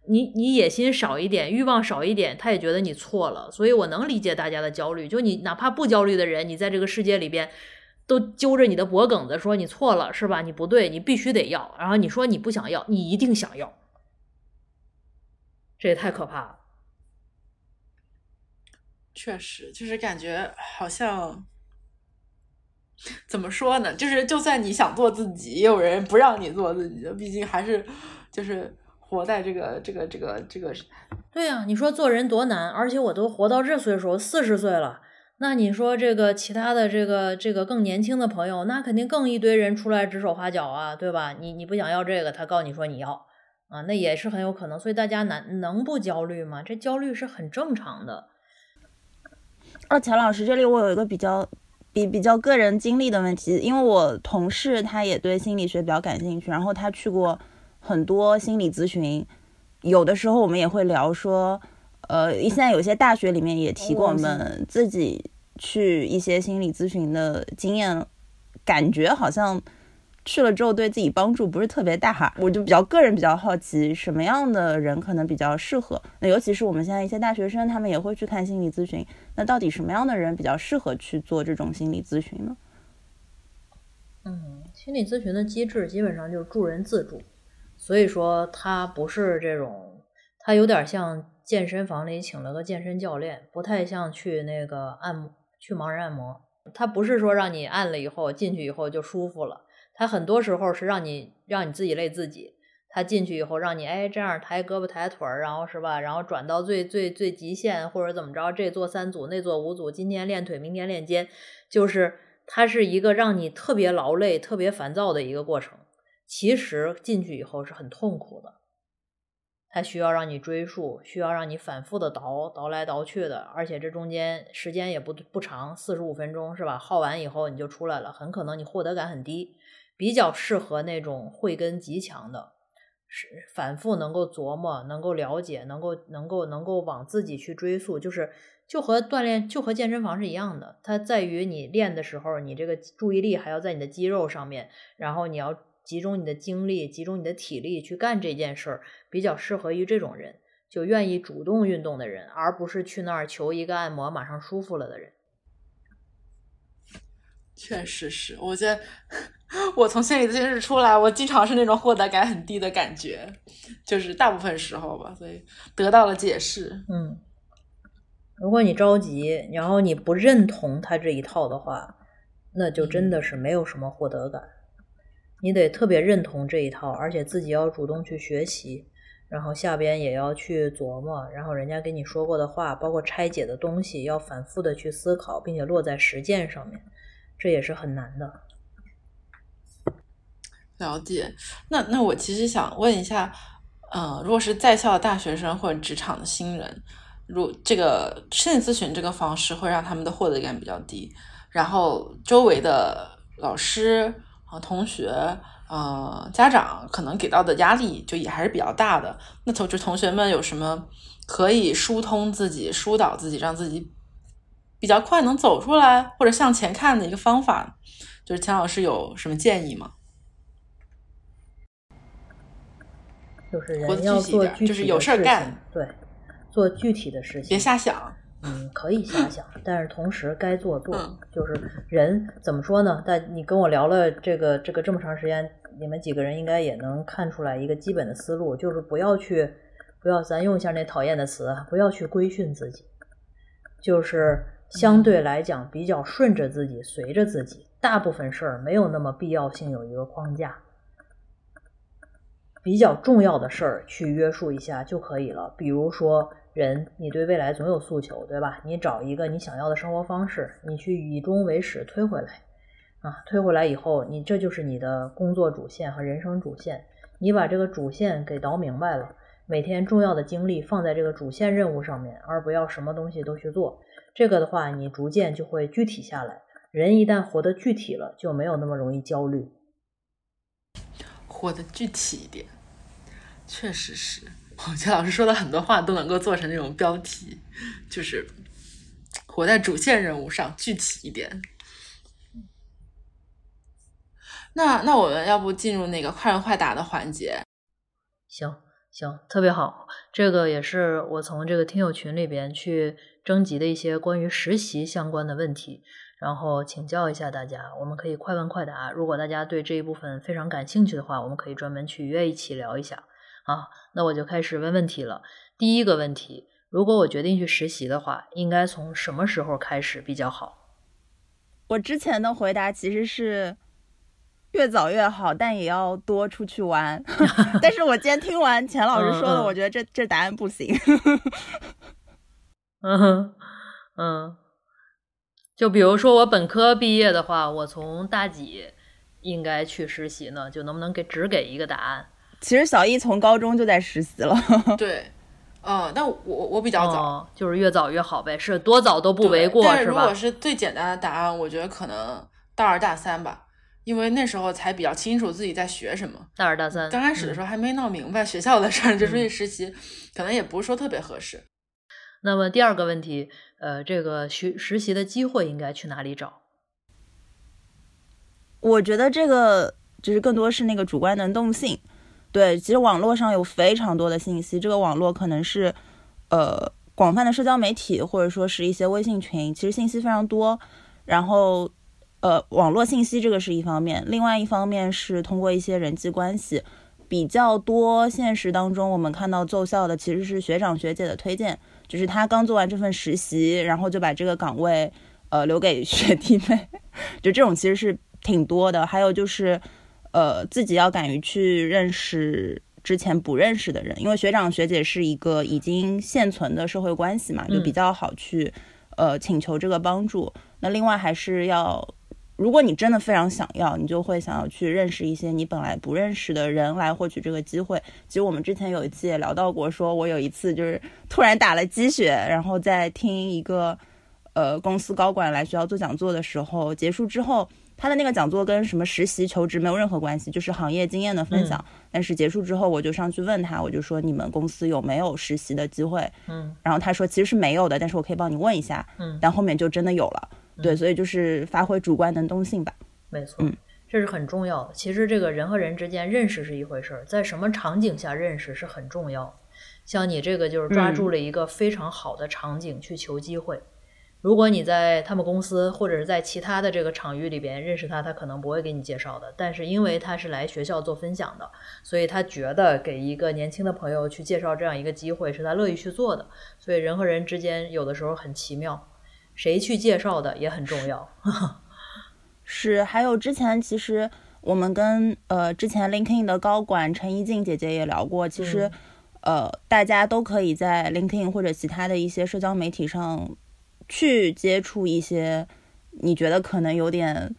你你野心少一点，欲望少一点，他也觉得你错了。所以我能理解大家的焦虑。就你哪怕不焦虑的人，你在这个世界里边都揪着你的脖梗子说你错了是吧？你不对，你必须得要。然后你说你不想要，你一定想要，这也太可怕了。确实，就是感觉好像怎么说呢？就是就算你想做自己，也有人不让你做自己。毕竟还是就是活在这个这个这个这个。对呀，你说做人多难，而且我都活到这岁数，四十岁了。那你说这个其他的这个这个更年轻的朋友，那肯定更一堆人出来指手画脚啊，对吧？你你不想要这个，他告诉你说你要啊，那也是很有可能。所以大家难能不焦虑吗？这焦虑是很正常的。二乔老师，这里我有一个比较比比较个人经历的问题，因为我同事他也对心理学比较感兴趣，然后他去过很多心理咨询，有的时候我们也会聊说，呃，现在有些大学里面也提过我们自己去一些心理咨询的经验，感觉好像。去了之后对自己帮助不是特别大哈，我就比较个人比较好奇什么样的人可能比较适合。那尤其是我们现在一些大学生，他们也会去看心理咨询。那到底什么样的人比较适合去做这种心理咨询呢？嗯，心理咨询的机制基本上就是助人自助，所以说它不是这种，它有点像健身房里请了个健身教练，不太像去那个按去盲人按摩。它不是说让你按了以后进去以后就舒服了。他很多时候是让你让你自己累自己，他进去以后让你哎这样抬胳膊抬腿儿，然后是吧？然后转到最最最极限或者怎么着，这做三组那做五组，今天练腿，明天练肩，就是它是一个让你特别劳累、特别烦躁的一个过程。其实进去以后是很痛苦的，它需要让你追溯，需要让你反复的倒倒来倒去的，而且这中间时间也不不长，四十五分钟是吧？耗完以后你就出来了，很可能你获得感很低。比较适合那种慧根极强的，是反复能够琢磨、能够了解、能够能够能够往自己去追溯，就是就和锻炼、就和健身房是一样的。它在于你练的时候，你这个注意力还要在你的肌肉上面，然后你要集中你的精力、集中你的体力去干这件事儿，比较适合于这种人，就愿意主动运动的人，而不是去那儿求一个按摩马上舒服了的人。确实是，我觉得 <laughs> 我从心理咨询室出来，我经常是那种获得感很低的感觉，就是大部分时候吧，所以得到了解释。嗯，如果你着急，然后你不认同他这一套的话，那就真的是没有什么获得感。你得特别认同这一套，而且自己要主动去学习，然后下边也要去琢磨，然后人家跟你说过的话，包括拆解的东西，要反复的去思考，并且落在实践上面。这也是很难的。了解，那那我其实想问一下，嗯，如果是在校的大学生或者职场的新人，如这个心理咨询这个方式会让他们的获得感比较低，然后周围的老师啊、同学、呃、家长可能给到的压力就也还是比较大的。那同就同学们有什么可以疏通自己、疏导自己，让自己？比较快能走出来或者向前看的一个方法，就是钱老师有什么建议吗？就是人要做具体的事情，对，做具体的事情，别瞎想。嗯，可以瞎想，但是同时该做做。就是人怎么说呢？但你跟我聊了这个这个这么长时间，你们几个人应该也能看出来一个基本的思路，就是不要去，不要咱用一下那讨厌的词，不要去规训自己，就是。相对来讲，比较顺着自己，随着自己，大部分事儿没有那么必要性有一个框架。比较重要的事儿去约束一下就可以了。比如说，人你对未来总有诉求，对吧？你找一个你想要的生活方式，你去以终为始推回来，啊，推回来以后，你这就是你的工作主线和人生主线。你把这个主线给倒明白了，每天重要的精力放在这个主线任务上面，而不要什么东西都去做。这个的话，你逐渐就会具体下来。人一旦活得具体了，就没有那么容易焦虑。活得具体一点，确实是。我觉得老师说的很多话都能够做成那种标题，就是活在主线任务上，具体一点。那那我们要不进入那个快问快答的环节？行。行，特别好，这个也是我从这个听友群里边去征集的一些关于实习相关的问题，然后请教一下大家，我们可以快问快答。如果大家对这一部分非常感兴趣的话，我们可以专门去约一起聊一下。啊，那我就开始问问题了。第一个问题，如果我决定去实习的话，应该从什么时候开始比较好？我之前的回答其实是越早越好，但也要多出去玩。<laughs> 但是我今天听完钱老师说的，我觉得这这答案不行。嗯哼嗯，就比如说我本科毕业的话，我从大几应该去实习呢？就能不能给只给一个答案？其实小易从高中就在实习了。<laughs> 对，嗯，但我我比较早，哦，就是越早越好呗，是多早都不为过，是吧但是如果？是最简单的答案，我觉得可能大二大三吧，因为那时候才比较清楚自己在学什么。大二大三，刚开始的时候。还没闹明白学校的事儿，就出去嗯实习，可能也不是说特别合适。那么第二个问题，呃，这个学实习的机会应该去哪里找？我觉得这个就是更多是那个主观能动性。对，其实网络上有非常多的信息，这个网络可能是呃广泛的社交媒体，或者说是一些微信群，其实信息非常多。然后呃，网络信息这个是一方面，另外一方面是通过一些人际关系比较多。现实当中我们看到奏效的其实是学长学姐的推荐，就是他刚做完这份实习，然后就把这个岗位呃留给学弟妹，<laughs> 就这种其实是挺多的。还有就是呃自己要敢于去认识。之前不认识的人，因为学长学姐是一个已经现存的社会关系嘛，就比较好去，呃，请求这个帮助。那另外还是要，如果你真的非常想要，你就会想要去认识一些你本来不认识的人来获取这个机会。其实我们之前有一次也聊到过，说我有一次就是突然打了鸡血，然后在听一个呃公司高管来学校做讲座的时候，结束之后。他的那个讲座跟什么实习求职没有任何关系，就是行业经验的分享。但是结束之后，我就上去问他，我就说你们公司有没有实习的机会？嗯然后他说其实是没有的，但是我可以帮你问一下。嗯，但后面就真的有了。对，所以就是发挥主观能动性吧。没错，嗯这是很重要的。其实这个人和人之间认识是一回事儿，在什么场景下认识是很重要。像你这个就是抓住了一个非常好的场景去求机会。如果你在他们公司或者是在其他的这个场域里边认识他，他可能不会给你介绍的。但是因为他是来学校做分享的，所以他觉得给一个年轻的朋友去介绍这样一个机会是他乐意去做的。所以人和人之间有的时候很奇妙，谁去介绍的也很重要。<laughs> 是，还有之前其实我们跟呃之前 LinkedIn 的高管陈怡静姐姐也聊过，其实、呃大家都可以在 LinkedIn 或者其他的一些社交媒体上去接触一些你觉得可能有点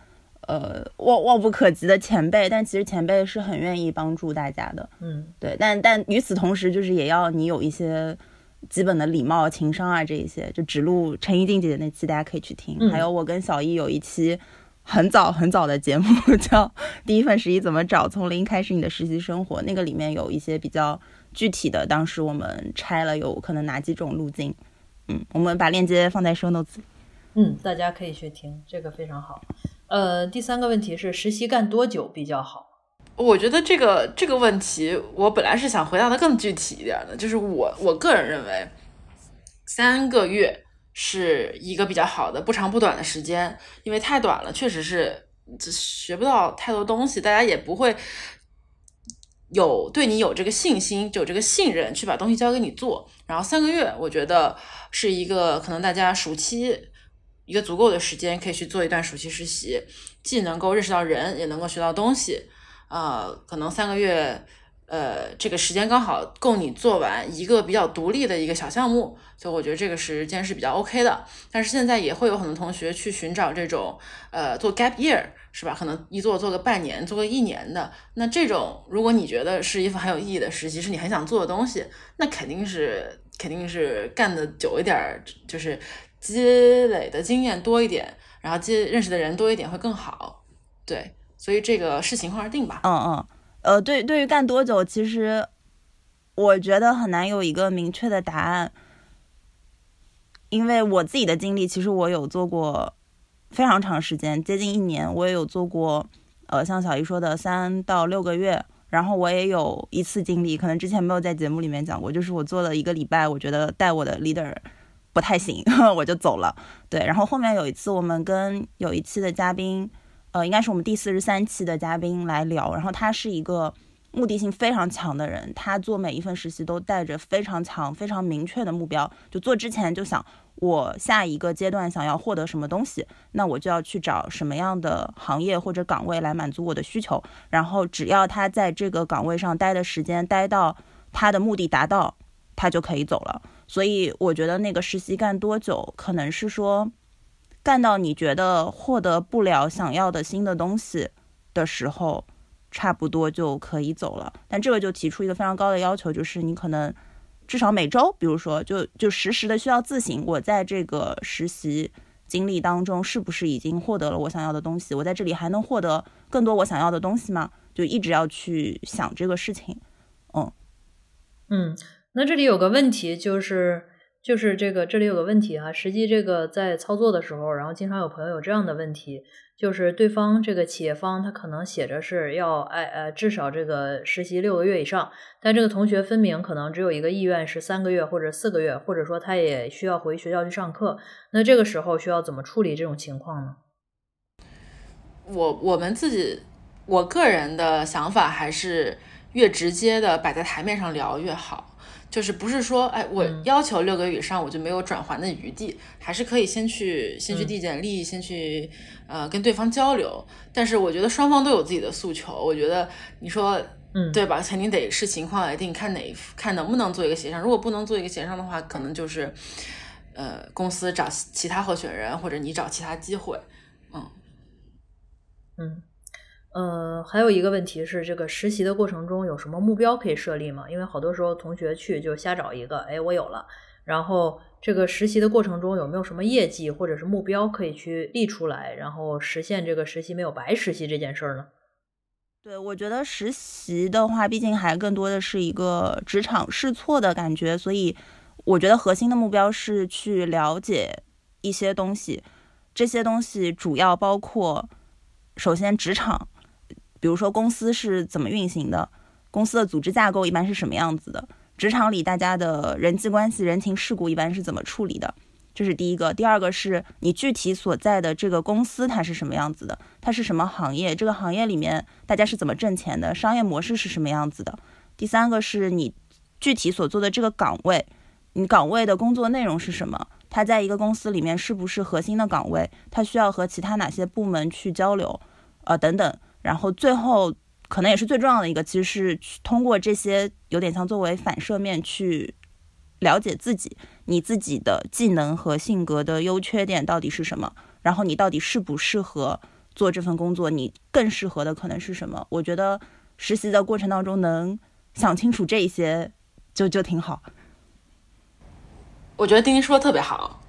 呃望望不可及的前辈，但其实前辈是很愿意帮助大家的。嗯，对，但但与此同时，就是也要你有一些基本的礼貌、情商啊，这一些。就只录陈一静姐姐那期，大家可以去听。嗯还有我跟小易有一期很早很早的节目，<laughs> 叫《第一份实习怎么找：从零开始你的实习生活》，那个里面有一些比较具体的，当时我们拆了有可能哪几种路径。嗯，我们把链接放在 show notes 里。嗯，大家可以去听，这个非常好。呃，第三个问题是实习干多久比较好？我觉得这个这个问题，我本来是想回答的更具体一点的，就是我我个人认为，三个月是一个比较好的不长不短的时间，因为太短了，确实是学不到太多东西，大家也不会有对你有这个信心，有这个信任去把东西交给你做。然后三个月，我觉得是一个可能大家暑期一个足够的时间，可以去做一段暑期实习，既能够认识到人，也能够学到东西。呃，可能三个月，呃，这个时间刚好够你做完一个比较独立的一个小项目，所以我觉得这个时间是比较 OK 的。但是现在也会有很多同学去寻找这种，呃，做 gap year 是吧？可能一做做个半年，做个一年的。那这种，如果你觉得是一份很有意义的实习，是你很想做的东西，那肯定是肯定是干的久一点，就是积累的经验多一点，然后接认识的人多一点会更好。对。所以这个视情况而定吧。嗯嗯，呃，对，对于干多久，其实我觉得很难有一个明确的答案，因为我自己的经历，其实我有做过非常长时间，接近一年，我也有做过，呃，像小姨说的三到六个月，然后我也有一次经历，可能之前没有在节目里面讲过，就是我做了一个礼拜，我觉得带我的 leader 不太行，<laughs> 我就走了。对，然后后面有一次我们跟有一期的嘉宾，呃，应该是我们第四十三期的嘉宾来聊，然后他是一个目的性非常强的人，他做每一份实习都带着非常强、非常明确的目标，就做之前就想。我下一个阶段想要获得什么东西，那我就要去找什么样的行业或者岗位来满足我的需求。然后只要他在这个岗位上待的时间待到他的目的达到，他就可以走了。所以我觉得那个实习干多久，可能是说干到你觉得获得不了想要的新的东西的时候，差不多就可以走了。但这个就提出一个非常高的要求，就是你可能。至少每周，比如说，就就实时的需要自省，我在这个实习经历当中是不是已经获得了我想要的东西？我在这里还能获得更多我想要的东西吗？就一直要去想这个事情。嗯嗯，那这里有个问题，就是就是这个这里有个问题哈，实际这个在操作的时候，然后经常有朋友有这样的问题。就是对方这个企业方，他可能写着是要哎呃至少这个实习六个月以上，但这个同学分明可能只有一个意愿是三个月或者四个月，或者说他也需要回学校去上课，那这个时候需要怎么处理这种情况呢？我我们自己我个人的想法还是越直接的摆在台面上聊越好。就是不是说，哎，我要求六个月以上，我就没有转还的余地，还是可以先去先去递简历，先去呃跟对方交流。但是我觉得双方都有自己的诉求，我觉得你说，嗯，对吧？肯定得视情况来定，看哪看能不能做一个协商。如果不能做一个协商的话，可能就是呃公司找其他候选人，或者你找其他机会，嗯嗯。呃，还有一个问题是，这个实习的过程中有什么目标可以设立吗？因为好多时候同学去就瞎找一个，哎，我有了。然后这个实习的过程中有没有什么业绩或者是目标可以去立出来，然后实现这个实习没有白实习这件事儿呢？对，我觉得实习的话，毕竟还更多的是一个职场试错的感觉，所以我觉得核心的目标是去了解一些东西。这些东西主要包括，首先职场。比如说公司是怎么运行的，公司的组织架构一般是什么样子的，职场里大家的人际关系、人情世故一般是怎么处理的，这是第一个。第二个是你具体所在的这个公司它是什么样子的，它是什么行业，这个行业里面大家是怎么挣钱的，商业模式是什么样子的。第三个是你具体所做的这个岗位，你岗位的工作内容是什么，它在一个公司里面是不是核心的岗位，它需要和其他哪些部门去交流，呃等等。然后最后可能也是最重要的一个，其实是通过这些有点像作为反射面去了解自己，你自己的技能和性格的优缺点到底是什么，然后你到底适不适合做这份工作，你更适合的可能是什么？我觉得实习的过程当中能想清楚这些，就就挺好。我觉得丁丁说的特别好，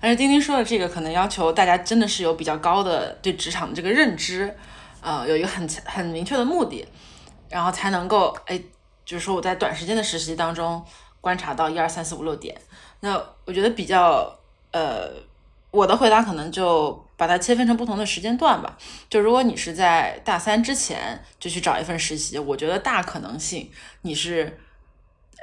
而且丁丁说的这个可能要求大家真的是有比较高的对职场的这个认知。呃，有一个很很明确的目的，然后才能够哎，就是说我在短时间的实习当中观察到一二三四五六点。那我觉得比较呃，我的回答可能就把它切分成不同的时间段吧。就如果你是在大三之前就去找一份实习，我觉得大可能性你是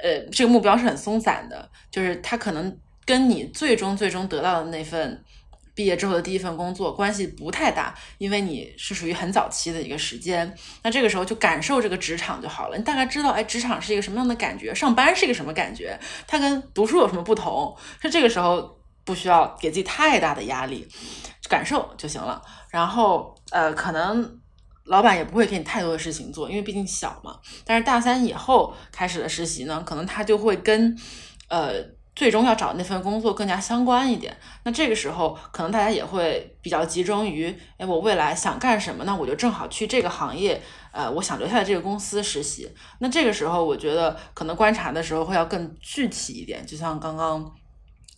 呃这个目标是很松散的，就是它可能跟你最终最终得到的那份。毕业之后的第一份工作关系不太大，因为你是属于很早期的一个时间，那这个时候就感受这个职场就好了。你大概知道，哎，职场是一个什么样的感觉，上班是一个什么感觉，它跟读书有什么不同？是这个时候不需要给自己太大的压力，感受就行了。然后，呃，可能老板也不会给你太多的事情做，因为毕竟小嘛。但是大三以后开始的实习呢，可能他就会跟，呃。最终要找那份工作更加相关一点，那这个时候可能大家也会比较集中于，哎，我未来想干什么？那我就正好去这个行业，呃，我想留下来这个公司实习。那这个时候，我觉得可能观察的时候会要更具体一点，就像刚刚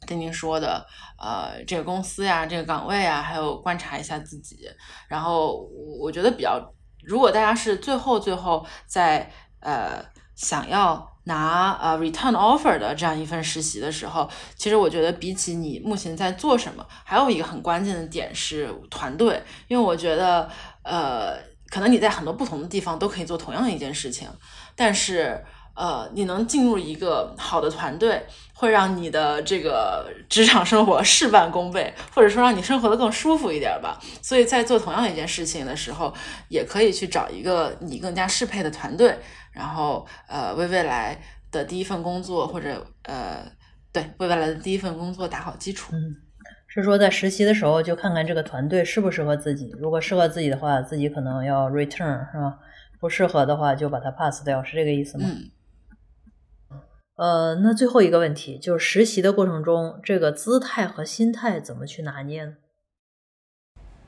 跟您说的，呃，这个公司呀，这个岗位啊，还有观察一下自己。然后我觉得比较，如果大家是最后最后在呃想要。拿呃 return offer 的这样一份实习的时候，其实我觉得比起你目前在做什么，还有一个很关键的点是团队，因为我觉得呃可能你在很多不同的地方都可以做同样一件事情，但是。呃，你能进入一个好的团队，会让你的这个职场生活事半功倍，或者说让你生活的更舒服一点吧。所以在做同样一件事情的时候，也可以去找一个你更加适配的团队，然后呃，为未来的第一份工作或者呃，对，为未来的第一份工作打好基础。嗯，是说在实习的时候就看看这个团队适不适合自己，如果适合自己的话，自己可能要 return 是吧？不适合的话就把它 pass 掉，是这个意思吗？嗯。呃，那最后一个问题就是实习的过程中，这个姿态和心态怎么去拿捏呢？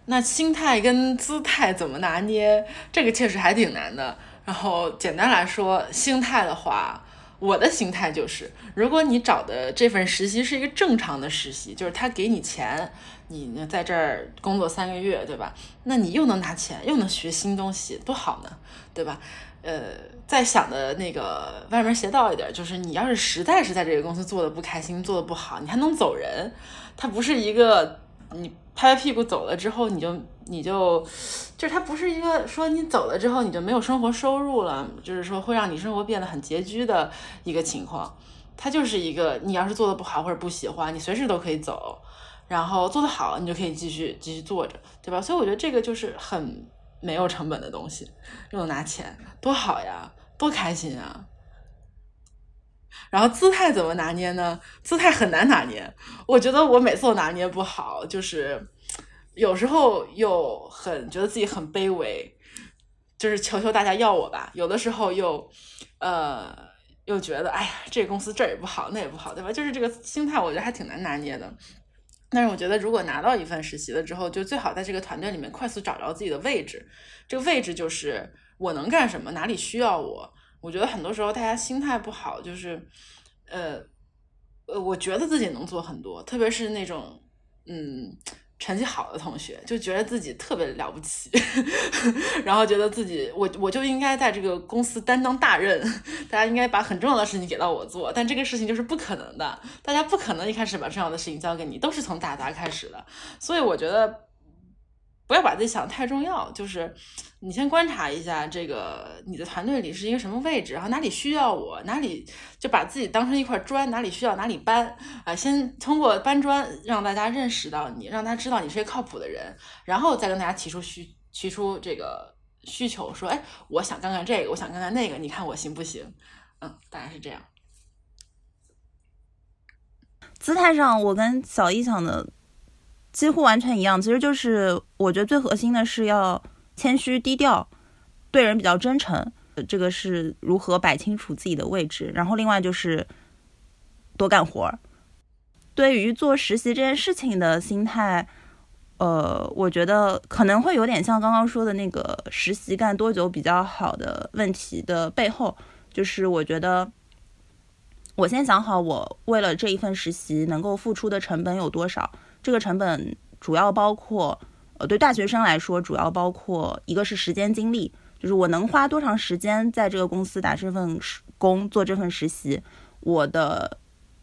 那心态跟姿态怎么拿捏？这个确实还挺难的。然后简单来说，心态的话，我的心态就是，如果你找的这份实习是一个正常的实习，就是他给你钱，你在这儿工作三个月，对吧？那你又能拿钱，又能学新东西，多好呢，对吧？呃，再想的那个歪门邪道一点，就是你要是实在是在这个公司做的不开心，做的不好，你还能走人。它不是一个你拍拍屁股走了之后，你就你就就是它不是一个说你走了之后你就没有生活收入了，就是说会让你生活变得很拮据的一个情况。它就是一个你要是做的不好或者不喜欢，你随时都可以走，然后做得好，你就可以继续继续做着，对吧？所以我觉得这个就是很。没有成本的东西，又能拿钱，多好呀，多开心啊！然后姿态怎么拿捏呢？姿态很难拿捏，我觉得我每次都拿捏不好，就是有时候又很觉得自己很卑微，就是求求大家要我吧；有的时候又呃又觉得，哎呀，这个公司这儿也不好，那也不好，对吧？就是这个心态，我觉得还挺难拿捏的。但是我觉得，如果拿到一份实习了之后，就最好在这个团队里面快速找着自己的位置。这个位置就是我能干什么，哪里需要我。我觉得很多时候大家心态不好，就是呃呃，我觉得自己能做很多，特别是那种嗯。成绩好的同学就觉得自己特别了不起，<laughs> 然后觉得自己我我就应该在这个公司担当大任，大家应该把很重要的事情给到我做，但这个事情就是不可能的，大家不可能一开始把重要的事情交给你，都是从打杂开始的，所以我觉得。不要把自己想的太重要，就是你先观察一下这个你的团队里是一个什么位置，然后哪里需要我，哪里就把自己当成一块砖，哪里需要哪里搬啊。先通过搬砖让大家认识到你，让他知道你是一个靠谱的人，然后再跟大家提出需提出这个需求，说哎，我想干干这个，我想干干那个，你看我行不行？嗯，大概是这样。姿态上，我跟小易想的。几乎完全一样，其实就是我觉得最核心的是要谦虚低调，对人比较真诚。这个是如何摆清楚自己的位置。然后另外就是多干活儿。对于做实习这件事情的心态，呃，我觉得可能会有点像刚刚说的那个实习干多久比较好的问题的背后，就是我觉得我先想好我为了这一份实习能够付出的成本有多少。这个成本主要包括，呃，对大学生来说，主要包括一个是时间精力，就是我能花多长时间在这个公司打这份工，做这份实习。我的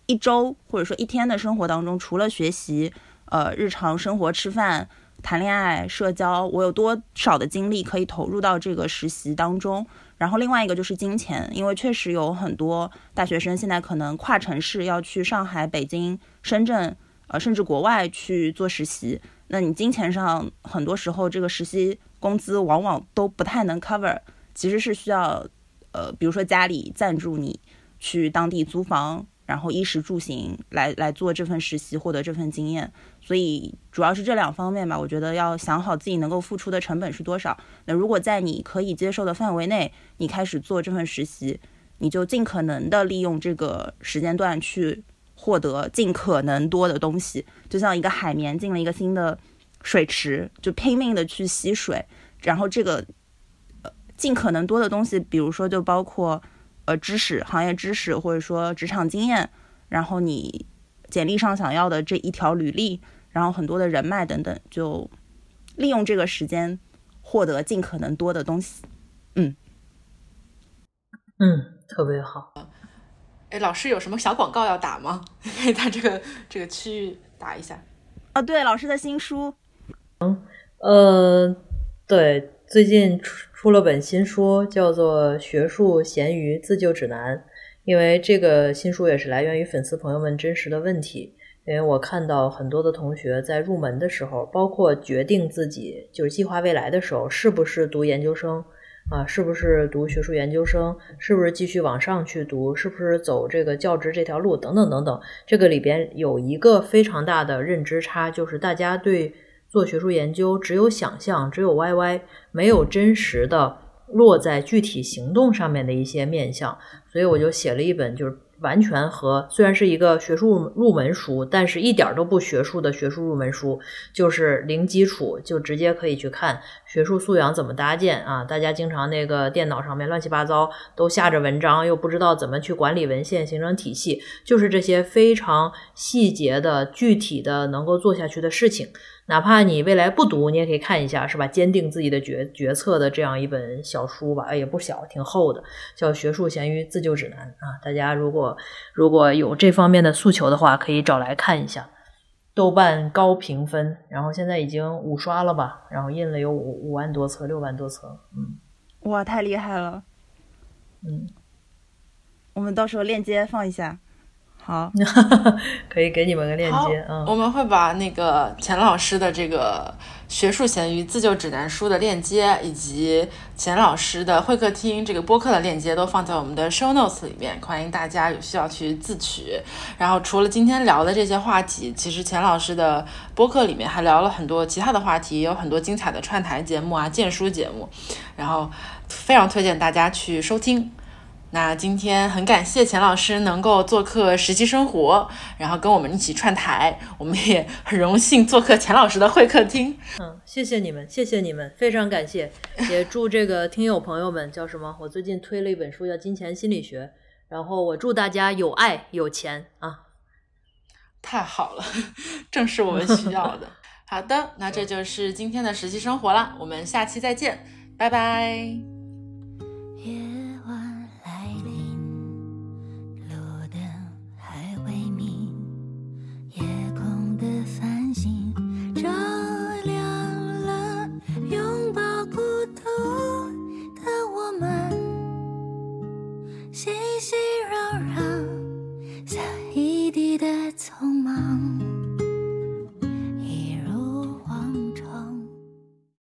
一周或者说一天的生活当中，除了学习，呃，日常生活、吃饭、谈恋爱、社交，我有多少的精力可以投入到这个实习当中？然后另外一个就是金钱，因为确实有很多大学生现在可能跨城市要去上海、北京、深圳。呃，甚至国外去做实习，那你金钱上很多时候这个实习工资往往都不太能 cover，其实是需要，呃，比如说家里赞助你去当地租房，然后衣食住行来来做这份实习，获得这份经验。所以主要是这两方面吧，我觉得要想好自己能够付出的成本是多少。那如果在你可以接受的范围内，你开始做这份实习，你就尽可能的利用这个时间段去。获得尽可能多的东西，就像一个海绵进了一个新的水池，就拼命的去吸水。然后这个呃尽可能多的东西，比如说就包括呃知识、行业知识，或者说职场经验，然后你简历上想要的这一条履历，然后很多的人脉等等，就利用这个时间获得尽可能多的东西。嗯嗯，特别好。哎，老师有什么小广告要打吗？<laughs> 可以在这个这个区域打一下。哦，对，老师的新书。嗯，呃，对，最近出出了本新书，叫做《学术咸鱼自救指南》。因为这个新书也是来源于粉丝朋友们真实的问题。因为我看到很多的同学在入门的时候，包括决定自己就是计划未来的时候，是不是读研究生啊，是不是读学术研究生，是不是继续往上去读，是不是走这个教职这条路，等等等等。这个里边有一个非常大的认知差，就是大家对做学术研究只有想象，只有 YY，没有真实的落在具体行动上面的一些面向。所以我就写了一本，就是。完全和虽然是一个学术入门书，但是一点儿都不学术的学术入门书，就是零基础就直接可以去看学术素养怎么搭建啊！大家经常那个电脑上面乱七八糟都下着文章，又不知道怎么去管理文献形成体系，就是这些非常细节的具体的能够做下去的事情。哪怕你未来不读，你也可以看一下，是吧？坚定自己的决决策的这样一本小书吧，哎，也不小，挺厚的，叫《学术咸鱼自救指南》啊。大家如果如果有这方面的诉求的话，可以找来看一下。豆瓣高评分，然后现在已经五刷了吧？然后印了有五五万多册，六万多册，嗯，哇，太厉害了，嗯，我们到时候链接放一下。好，<laughs> 可以给你们个链接。嗯，我们会把那个钱老师的这个学术咸鱼自救指南书的链接，以及钱老师的会客厅这个播客的链接，都放在我们的 show notes 里面，欢迎大家有需要去自取。然后除了今天聊的这些话题，其实钱老师的播客里面还聊了很多其他的话题，也有很多精彩的串台节目啊、荐书节目，然后非常推荐大家去收听。那今天很感谢钱老师能够做客实习生活，然后跟我们一起串台，我们也很荣幸做客钱老师的会客厅。嗯，谢谢你们，谢谢你们，非常感谢，<laughs> 也祝这个听友朋友们叫什么？我最近推了一本书叫《金钱心理学》，然后我祝大家有爱有钱啊！太好了，<laughs> 正是我们需要的。<laughs> 好的，那这就是今天的实习生活了，我们下期再见，拜拜。地的匆忙。